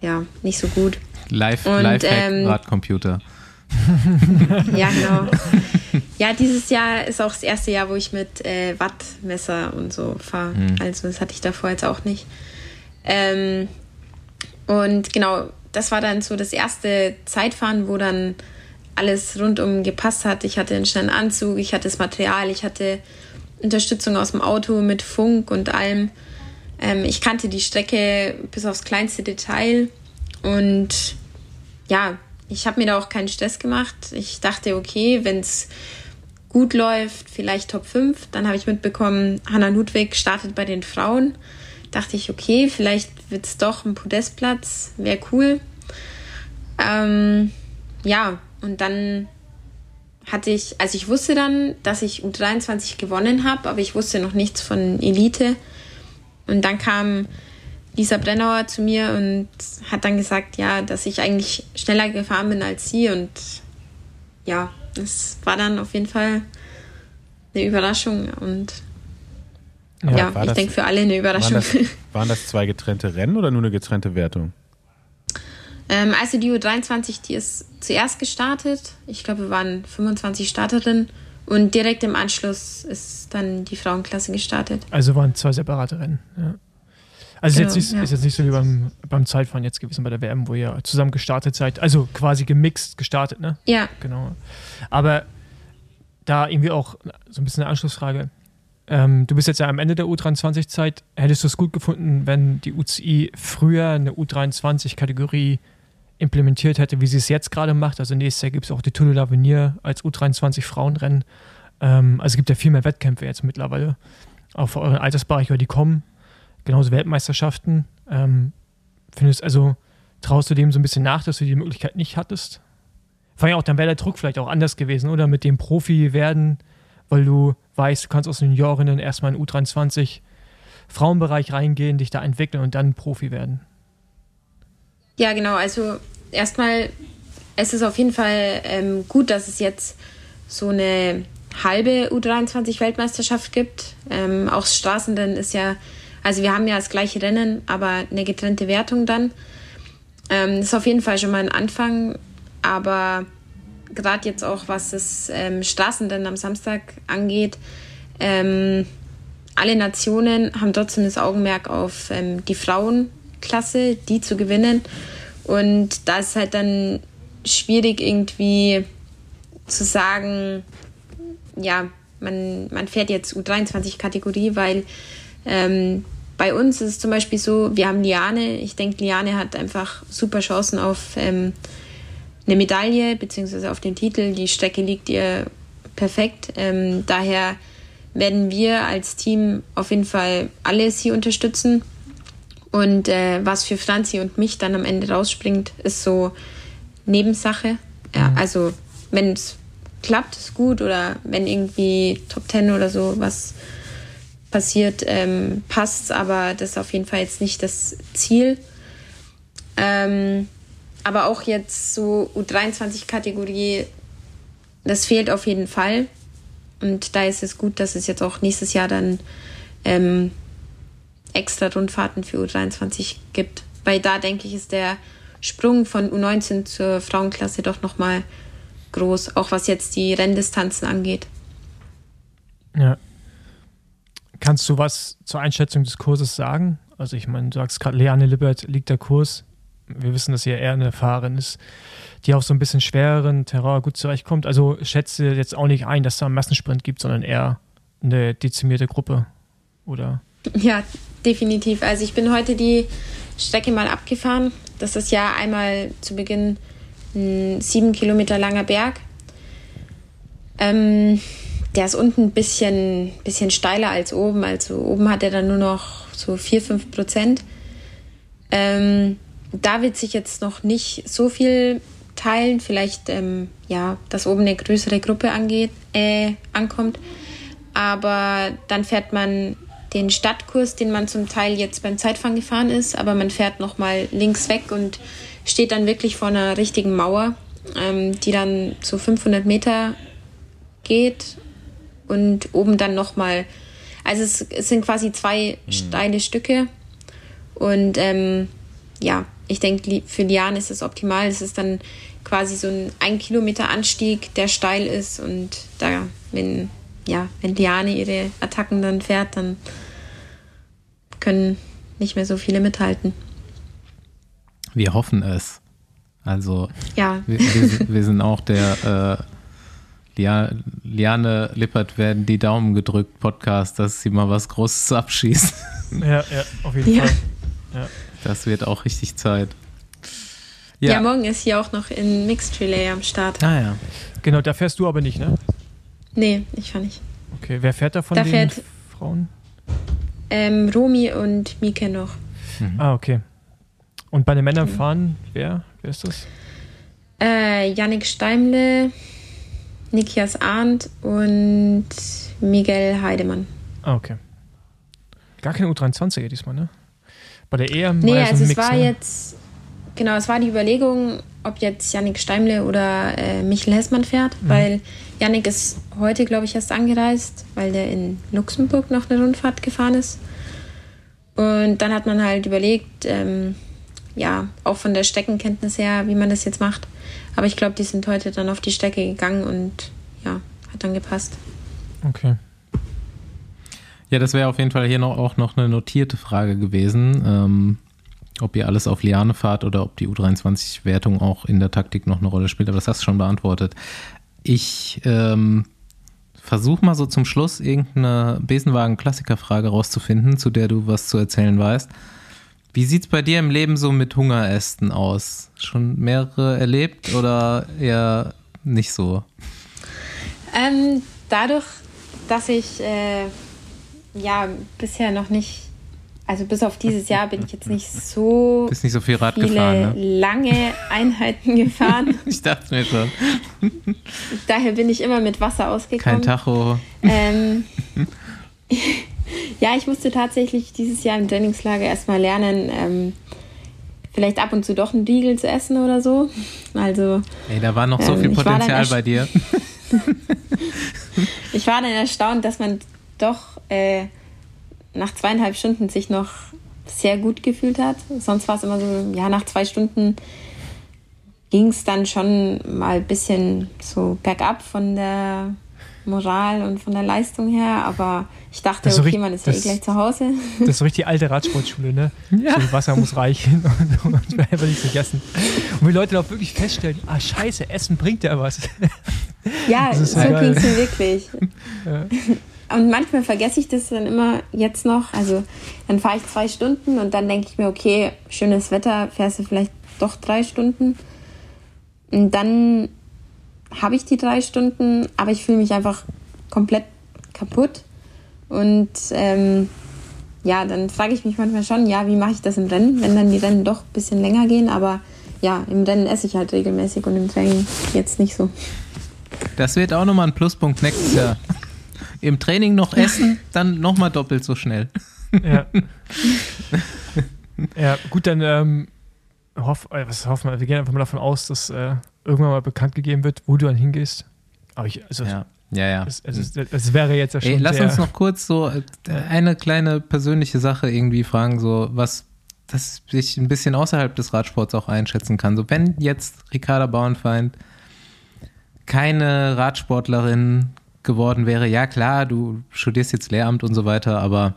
ja, nicht so gut. Live, Live ähm, Radcomputer. ja, genau. Ja, dieses Jahr ist auch das erste Jahr, wo ich mit äh, Wattmesser und so fahre. Mhm. Also das hatte ich davor jetzt auch nicht. Ähm, und genau, das war dann so das erste Zeitfahren, wo dann alles rundum gepasst hat. Ich hatte einen schnellen Anzug, ich hatte das Material, ich hatte Unterstützung aus dem Auto mit Funk und allem. Ähm, ich kannte die Strecke bis aufs kleinste Detail und ja, ich habe mir da auch keinen Stress gemacht. Ich dachte, okay, wenn es gut läuft, vielleicht Top 5. Dann habe ich mitbekommen, Hanna Ludwig startet bei den Frauen. Dachte ich, okay, vielleicht wird es doch ein Podestplatz, wäre cool. Ähm, ja, und dann hatte ich, also ich wusste dann, dass ich U23 gewonnen habe, aber ich wusste noch nichts von Elite. Und dann kam Lisa Brennauer zu mir und hat dann gesagt, ja, dass ich eigentlich schneller gefahren bin als sie und ja, das war dann auf jeden Fall eine Überraschung und ja, ja ich denke für alle eine Überraschung. Waren das, waren das, zwei getrennte Rennen oder nur eine getrennte Wertung? Ähm, also die U23, die ist zuerst gestartet. Ich glaube, wir waren 25 Starterinnen und direkt im Anschluss ist dann die Frauenklasse gestartet. Also waren zwei separate Rennen. Ja. Also genau, ist, jetzt nicht, ja. ist jetzt nicht so wie beim, beim Zeitfahren jetzt gewesen bei der WM, wo ihr zusammen gestartet seid. Also quasi gemixt gestartet, ne? Ja. Genau. Aber da irgendwie auch so ein bisschen eine Anschlussfrage. Ähm, du bist jetzt ja am Ende der U23-Zeit. Hättest du es gut gefunden, wenn die UCI früher eine U23-Kategorie implementiert hätte, wie sie es jetzt gerade macht? Also nächstes Jahr gibt es auch die Tour de l'Avenir als U23-Frauenrennen. Ähm, also es gibt ja viel mehr Wettkämpfe jetzt mittlerweile. Auch für euren Altersbereich, weil die kommen genauso Weltmeisterschaften. Ähm, findest also, traust du dem so ein bisschen nach, dass du die Möglichkeit nicht hattest? Vor allem auch, dann wäre der Druck vielleicht auch anders gewesen, oder? Mit dem Profi werden, weil du weißt, du kannst aus den Juniorinnen erstmal in U23 Frauenbereich reingehen, dich da entwickeln und dann Profi werden. Ja, genau. Also erstmal, es ist auf jeden Fall ähm, gut, dass es jetzt so eine halbe U23-Weltmeisterschaft gibt. Ähm, auch Straßenrennen ist ja also wir haben ja das gleiche Rennen, aber eine getrennte Wertung dann. Ähm, das ist auf jeden Fall schon mal ein Anfang, aber gerade jetzt auch, was das ähm, Straßenrennen am Samstag angeht, ähm, alle Nationen haben trotzdem das Augenmerk auf ähm, die Frauenklasse, die zu gewinnen. Und da ist halt dann schwierig irgendwie zu sagen, ja, man, man fährt jetzt U23-Kategorie, weil ähm, bei uns ist es zum Beispiel so, wir haben Liane. Ich denke, Liane hat einfach super Chancen auf ähm, eine Medaille beziehungsweise auf den Titel. Die Strecke liegt ihr perfekt. Ähm, daher werden wir als Team auf jeden Fall alle sie unterstützen. Und äh, was für Franzi und mich dann am Ende rausspringt, ist so Nebensache. Ja, mhm. also wenn es klappt, ist gut oder wenn irgendwie Top Ten oder so was passiert, ähm, passt aber das ist auf jeden Fall jetzt nicht das Ziel. Ähm, aber auch jetzt so U23-Kategorie, das fehlt auf jeden Fall. Und da ist es gut, dass es jetzt auch nächstes Jahr dann ähm, extra Rundfahrten für U23 gibt. Weil da denke ich, ist der Sprung von U19 zur Frauenklasse doch nochmal groß, auch was jetzt die Renndistanzen angeht. Ja, Kannst du was zur Einschätzung des Kurses sagen? Also ich meine, du sagst gerade, Leanne Lippert liegt der Kurs. Wir wissen, dass sie ja eher eine Fahrerin ist, die auf so ein bisschen schwereren Terrain gut zurechtkommt. Also schätze jetzt auch nicht ein, dass es einen Massensprint gibt, sondern eher eine dezimierte Gruppe, oder? Ja, definitiv. Also ich bin heute die Strecke mal abgefahren. Das ist ja einmal zu Beginn ein sieben Kilometer langer Berg. Ähm, der ist unten ein bisschen, bisschen steiler als oben. Also oben hat er dann nur noch so 4, 5 Prozent. Ähm, da wird sich jetzt noch nicht so viel teilen. Vielleicht, ähm, ja, dass oben eine größere Gruppe angeht, äh, ankommt. Aber dann fährt man den Stadtkurs, den man zum Teil jetzt beim Zeitfahren gefahren ist, aber man fährt nochmal links weg und steht dann wirklich vor einer richtigen Mauer, ähm, die dann so 500 Meter geht und oben dann nochmal. Also es, es, sind quasi zwei mhm. steile Stücke. Und ähm, ja, ich denke, für Liane ist es optimal. Es ist dann quasi so ein ein Kilometer Anstieg, der steil ist. Und da, wenn, ja, wenn Liane ihre Attacken dann fährt, dann können nicht mehr so viele mithalten. Wir hoffen es. Also ja. wir, wir, wir sind auch der äh, Liane Lippert werden die Daumen gedrückt, Podcast, dass sie mal was Großes abschießt. Ja, ja, auf jeden ja. Fall. Ja. Das wird auch richtig Zeit. Ja. ja. morgen ist hier auch noch in Mixed Relay am Start. Ah ja. Genau, da fährst du aber nicht, ne? Nee, ich fahr nicht. Okay, wer fährt da von da den fährt, Frauen? Ähm, Romi und Mike noch. Mhm. Ah, okay. Und bei den Männern fahren, wer? Wer ist das? Äh, Yannick Steimle, Nikias Arndt und Miguel Heidemann. Ah, okay. Gar keine U23er diesmal, ne? Bei der EM nee, war ja so also Mix, es war ne? jetzt, genau, es war die Überlegung, ob jetzt Yannick Steimle oder äh, Michel Hessmann fährt, mhm. weil Yannick ist heute, glaube ich, erst angereist, weil der in Luxemburg noch eine Rundfahrt gefahren ist. Und dann hat man halt überlegt, ähm, ja, auch von der Streckenkenntnis her, wie man das jetzt macht. Aber ich glaube, die sind heute dann auf die Strecke gegangen und ja, hat dann gepasst. Okay. Ja, das wäre auf jeden Fall hier noch, auch noch eine notierte Frage gewesen, ähm, ob ihr alles auf Liane fahrt oder ob die U23-Wertung auch in der Taktik noch eine Rolle spielt. Aber das hast du schon beantwortet. Ich ähm, versuche mal so zum Schluss irgendeine Besenwagen-Klassiker-Frage rauszufinden, zu der du was zu erzählen weißt. Wie sieht es bei dir im Leben so mit Hungerästen aus? Schon mehrere erlebt oder eher nicht so? Ähm, dadurch, dass ich äh, ja bisher noch nicht, also bis auf dieses Jahr bin ich jetzt nicht so, Bist nicht so viel Rad viele gefahren, ne? lange Einheiten gefahren. ich dachte mir schon. Daher bin ich immer mit Wasser ausgekommen. Kein Tacho. Ähm, ja, ich musste tatsächlich dieses Jahr im Trainingslager erstmal lernen, ähm, vielleicht ab und zu doch einen Riegel zu essen oder so. Also. Ey, da war noch so ähm, viel Potenzial bei dir. ich war dann erstaunt, dass man doch äh, nach zweieinhalb Stunden sich noch sehr gut gefühlt hat. Sonst war es immer so, ja, nach zwei Stunden ging es dann schon mal ein bisschen so bergab von der Moral und von der Leistung her, aber ich dachte, Das ist so okay, richtig- man ist ja eh das- gleich zu Hause. Das ist so richtig alte Radsportschule, ne? Ja. So, Wasser muss reichen und, und das einfach nicht vergessen. Und wie Leute auch wirklich feststellen, ah scheiße, Essen bringt ja was. Ja, Das ist so ging es mir wirklich. Ja. Und manchmal vergesse ich das dann immer jetzt noch. Also dann fahre ich zwei Stunden und dann denke ich mir, okay, schönes Wetter, fährst du vielleicht doch drei Stunden. Und dann habe ich die drei Stunden, aber ich fühle mich einfach komplett kaputt. Und ähm, ja, dann frage ich mich manchmal schon, ja, wie mache ich das im Rennen, wenn dann die Rennen doch ein bisschen länger gehen. Aber ja, im Rennen esse ich halt regelmäßig und im Training jetzt nicht so. Das wird auch nochmal ein Pluspunkt nächstes Jahr. Im Training noch essen, dann nochmal doppelt so schnell. Ja. ja, gut, dann ähm, hoff, äh, was hoffen wir? Wir gehen einfach mal davon aus, dass äh, irgendwann mal bekannt gegeben wird, wo du dann hingehst. Aber ich, also, Ja, ja, ja. es, es, es, es wäre jetzt ja schon Ey, lass uns noch kurz so äh, eine kleine persönliche Sache irgendwie fragen, so was, dass ich ein bisschen außerhalb des Radsports auch einschätzen kann. So, wenn jetzt Ricarda Bauernfeind keine Radsportlerin geworden wäre, ja klar, du studierst jetzt Lehramt und so weiter, aber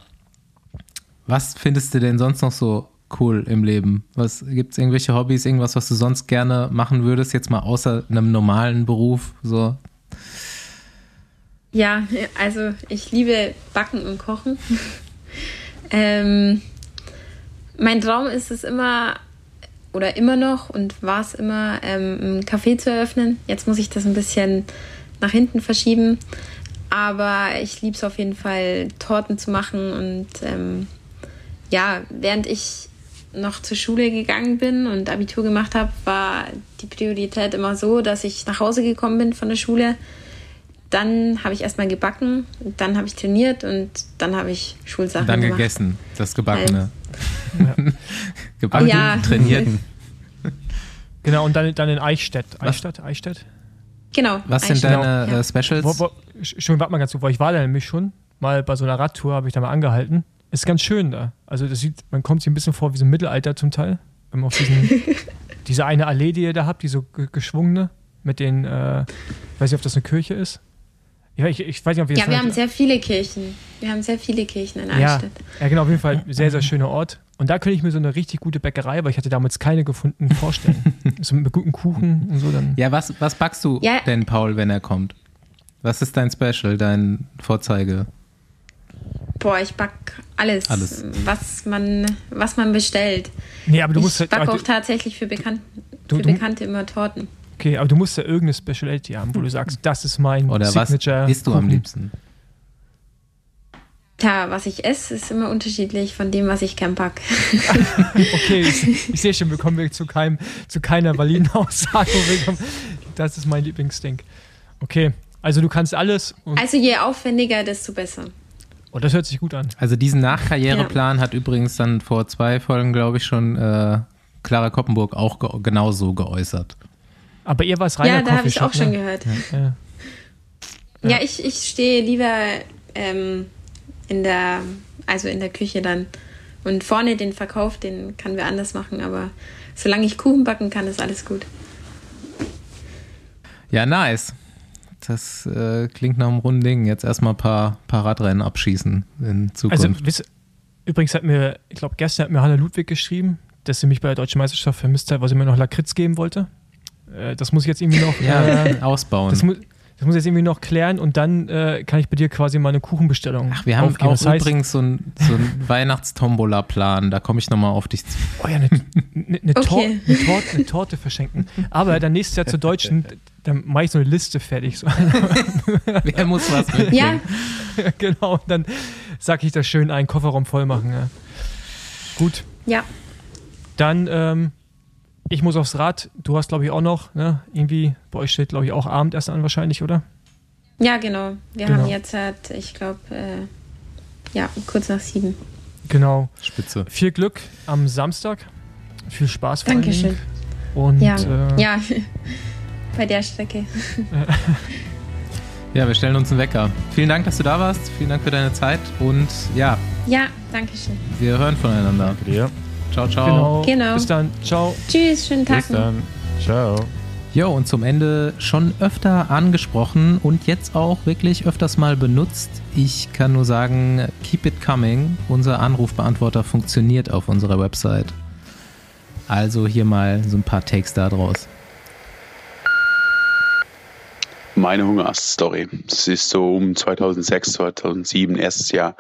was findest du denn sonst noch so cool im Leben? Was gibt es irgendwelche Hobbys, irgendwas, was du sonst gerne machen würdest, jetzt mal außer einem normalen Beruf? So, Ja, also ich liebe Backen und Kochen. ähm, mein Traum ist es immer, oder immer noch und war es immer, ähm, ein Café zu eröffnen. Jetzt muss ich das ein bisschen nach hinten verschieben. Aber ich liebe es auf jeden Fall, Torten zu machen. Und ähm, ja, während ich noch zur Schule gegangen bin und Abitur gemacht habe, war die Priorität immer so, dass ich nach Hause gekommen bin von der Schule. Dann habe ich erstmal gebacken, dann habe ich trainiert und dann habe ich Schulsachen dann gemacht. gegessen, das Gebackene. Ja. Gebacken, Ja. trainiert. Genau, und dann, dann in Eichstätt. Eichstätt? Eichstätt? Genau. Was sind Eichstätt. deine Ja. äh, Specials? Wo, wo, schon, warte mal ganz kurz, weil ich war da nämlich schon mal bei so einer Radtour, habe ich da mal angehalten. Ist ganz schön da. Also das sieht, man kommt sich ein bisschen vor wie so ein Mittelalter zum Teil. Wenn man auf diesen, diese eine Allee, die ihr da habt, die so ge- geschwungene, mit den, äh, ich weiß nicht, ob das eine Kirche ist. Ja, ich, ich weiß nicht, ob wir Ja, wir haben sehr viele Kirchen. Wir haben sehr viele Kirchen in ja, Eichstätt. ja, genau, auf jeden Fall ein sehr, sehr schöner Ort. Und da könnte ich mir so eine richtig gute Bäckerei, weil ich hatte damals keine gefunden, vorstellen. so mit guten Kuchen und so dann. Ja, was, was backst du Ja. denn, Paul, wenn er kommt? Was ist dein Special, dein Vorzeige? Boah, ich back alles, Alles. Was, man, was man bestellt. Nee, aber du musst ich halt. backe aber auch du, tatsächlich für, Bekan Du- für du- Bekannte immer Torten. okay, aber du musst ja irgendeine Speciality haben, wo du sagst, das ist mein Oder was Signature. isst du am liebsten? Tja, was ich esse, ist immer unterschiedlich von dem, was ich gern back. Okay, ich, ich sehe schon, wir kommen zu, keinem, zu keiner validen Aussage. Das ist mein Lieblingsding. Okay, also du kannst alles. Und, Also je aufwendiger, desto besser. Oh, das hört sich gut an. Also diesen Nachkarriereplan hat übrigens dann vor zwei Folgen, glaube ich, schon äh, Clara Koppenburg auch ge genauso geäußert. Aber ihr war es reiner ja, da habe ich auch schon ne? gehört. Ja. Ja, ich, ich stehe lieber ähm, in der, also in der Küche dann. Und vorne den Verkauf, den kann wir anders machen, aber solange ich Kuchen backen kann, ist alles gut. Ja, nice. Das äh, klingt nach einem runden Ding. Jetzt erstmal ein paar, paar Radrennen abschießen in Also, Zukunft. wisst, übrigens hat mir, ich glaube, gestern hat mir Hanna Ludwig geschrieben, dass sie mich bei der Deutschen Meisterschaft vermisst hat, weil sie mir noch Lakritz geben wollte. Äh, das muss ich jetzt irgendwie noch. ja, äh, ausbauen. das, mu das muss ich jetzt irgendwie noch klären und dann äh, kann ich bei dir quasi mal eine Kuchenbestellung Ach, wir haben aufgeben. auch Das heißt, übrigens so einen so Weihnachtstombola-Plan. Da komme ich nochmal auf dich zu. Oh ja, eine, eine, Tor Okay. Torte, eine Torte verschenken. Aber dann nächstes Jahr zur Deutschen, dann mache ich so eine Liste fertig. So. Wer muss was mitbringen? Ja, genau, und dann sage ich das schön einen Kofferraum voll machen. Ja. Gut, ja. dann ähm, ich muss aufs Rad. Du hast, glaube ich, auch noch, ne? irgendwie, bei euch steht, glaube ich, auch Abendessen an wahrscheinlich, oder? Ja, genau. Wir Genau. haben jetzt halt, ich glaube, äh, ja, kurz nach sieben. Genau. Spitze. Viel Glück am Samstag. Viel Spaß vor allen Dankeschön. Dingen. Und Ja, äh, ja. Bei der Strecke. Ja, wir stellen uns einen Wecker. Vielen Dank, dass du da warst. Vielen Dank für deine Zeit. Und ja, Ja, Dankeschön. wir hören voneinander. Danke dir. Ciao, ciao. genau. Genau. Bis dann. Ciao. Tschüss, schönen Tag Bis dann. Ciao. Jo, und zum Ende schon öfter angesprochen und jetzt auch wirklich öfters mal benutzt. Ich kann nur sagen, keep it coming. Unser Anrufbeantworter funktioniert auf unserer Website. Also hier mal so ein paar Takes da draus. Meine Hungerast-Story. Es ist so um 2006, 2007, erstes Jahr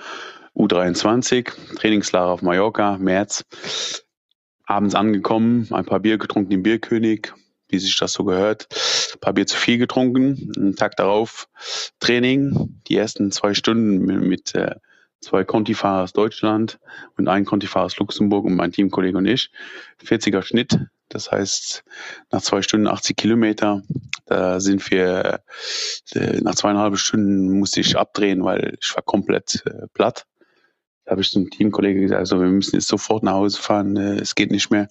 U23, Trainingslager auf Mallorca, März. Abends angekommen, ein paar Bier getrunken im Bierkönig, wie sich das so gehört. Ein paar Bier zu viel getrunken. Einen Tag darauf Training. Die ersten zwei Stunden mit, äh, zwei Conti-Fahrer aus Deutschland und ein Conti-Fahrer aus Luxemburg und mein Teamkollege und ich. 40er Schnitt. Das heißt, nach zwei Stunden 80 Kilometer, da sind wir, äh, nach zweieinhalb Stunden musste ich abdrehen, weil ich war komplett äh, platt. Da habe ich zum Teamkollege gesagt, also wir müssen jetzt sofort nach Hause fahren, äh, es geht nicht mehr.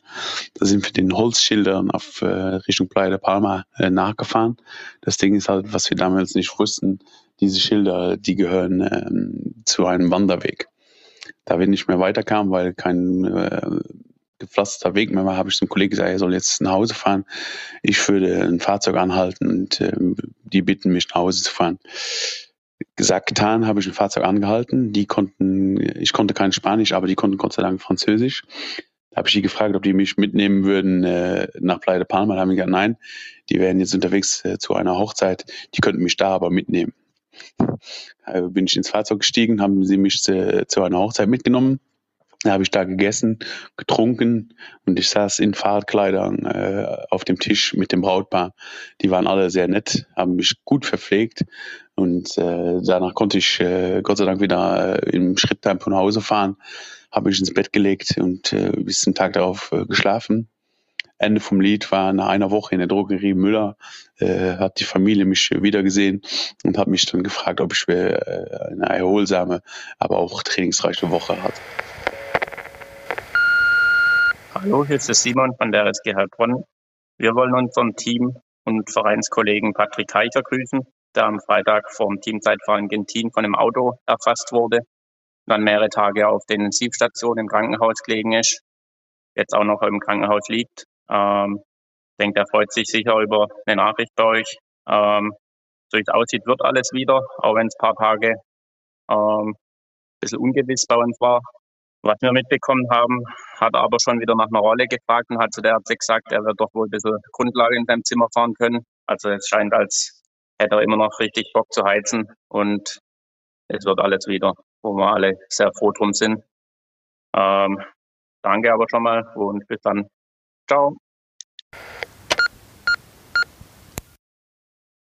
Da sind wir den Holzschildern auf äh, Richtung Playa de Palma äh, nachgefahren. Das Ding ist halt, was wir damals nicht wussten, diese Schilder, die gehören ähm, zu einem Wanderweg. Da wir nicht mehr weiterkamen, weil kein äh, gepflasterter Weg war, habe ich zum Kollegen gesagt, er soll jetzt nach Hause fahren. Ich würde ein Fahrzeug anhalten und äh, die bitten mich nach Hause zu fahren gesagt, getan, habe ich ein Fahrzeug angehalten. Die konnten, ich konnte kein Spanisch, aber die konnten Gott sei Dank Französisch. Da habe ich die gefragt, ob die mich mitnehmen würden äh, nach Playa de Palma. Da haben die gesagt, nein, die wären jetzt unterwegs äh, zu einer Hochzeit. Die könnten mich da aber mitnehmen. Da bin ich ins Fahrzeug gestiegen, haben sie mich zu, zu einer Hochzeit mitgenommen. Da habe ich da gegessen, getrunken und ich saß in Fahrradkleidern äh, auf dem Tisch mit dem Brautpaar. Die waren alle sehr nett, haben mich gut verpflegt und äh, danach konnte ich äh, Gott sei Dank wieder äh, im Schritttempo nach Hause fahren, habe mich ins Bett gelegt und äh, bis zum Tag darauf äh, geschlafen. Ende vom Lied war nach einer Woche in der Drogerie Müller, äh, hat die Familie mich wieder gesehen und hat mich dann gefragt, ob ich eine erholsame, aber auch trainingsreiche Woche hatte. Hallo, hier ist der Simon von der SG Heilbronn. Wir wollen unseren Team und Vereinskollegen Patrick Heicher grüßen, der am Freitag vom Teamzeitfahren Gentin von einem Auto erfasst wurde, dann mehrere Tage auf der Intensivstation im Krankenhaus gelegen ist, jetzt auch noch im Krankenhaus liegt. Ähm, ich denke, er freut sich sicher über eine Nachricht bei euch. Ähm, so wie es aussieht, wird alles wieder, auch wenn es ein paar Tage ähm, ein bisschen ungewiss bei uns war. Was wir mitbekommen haben, hat er aber schon wieder nach einer Rolle gefragt und hat zu der Ärzte gesagt, er wird doch wohl ein bisschen Grundlage in seinem Zimmer fahren können. Also es scheint, als hätte er immer noch richtig Bock zu heizen und es wird alles wieder, wo wir alle sehr froh drum sind. Ähm, danke aber schon mal und bis dann. Ciao.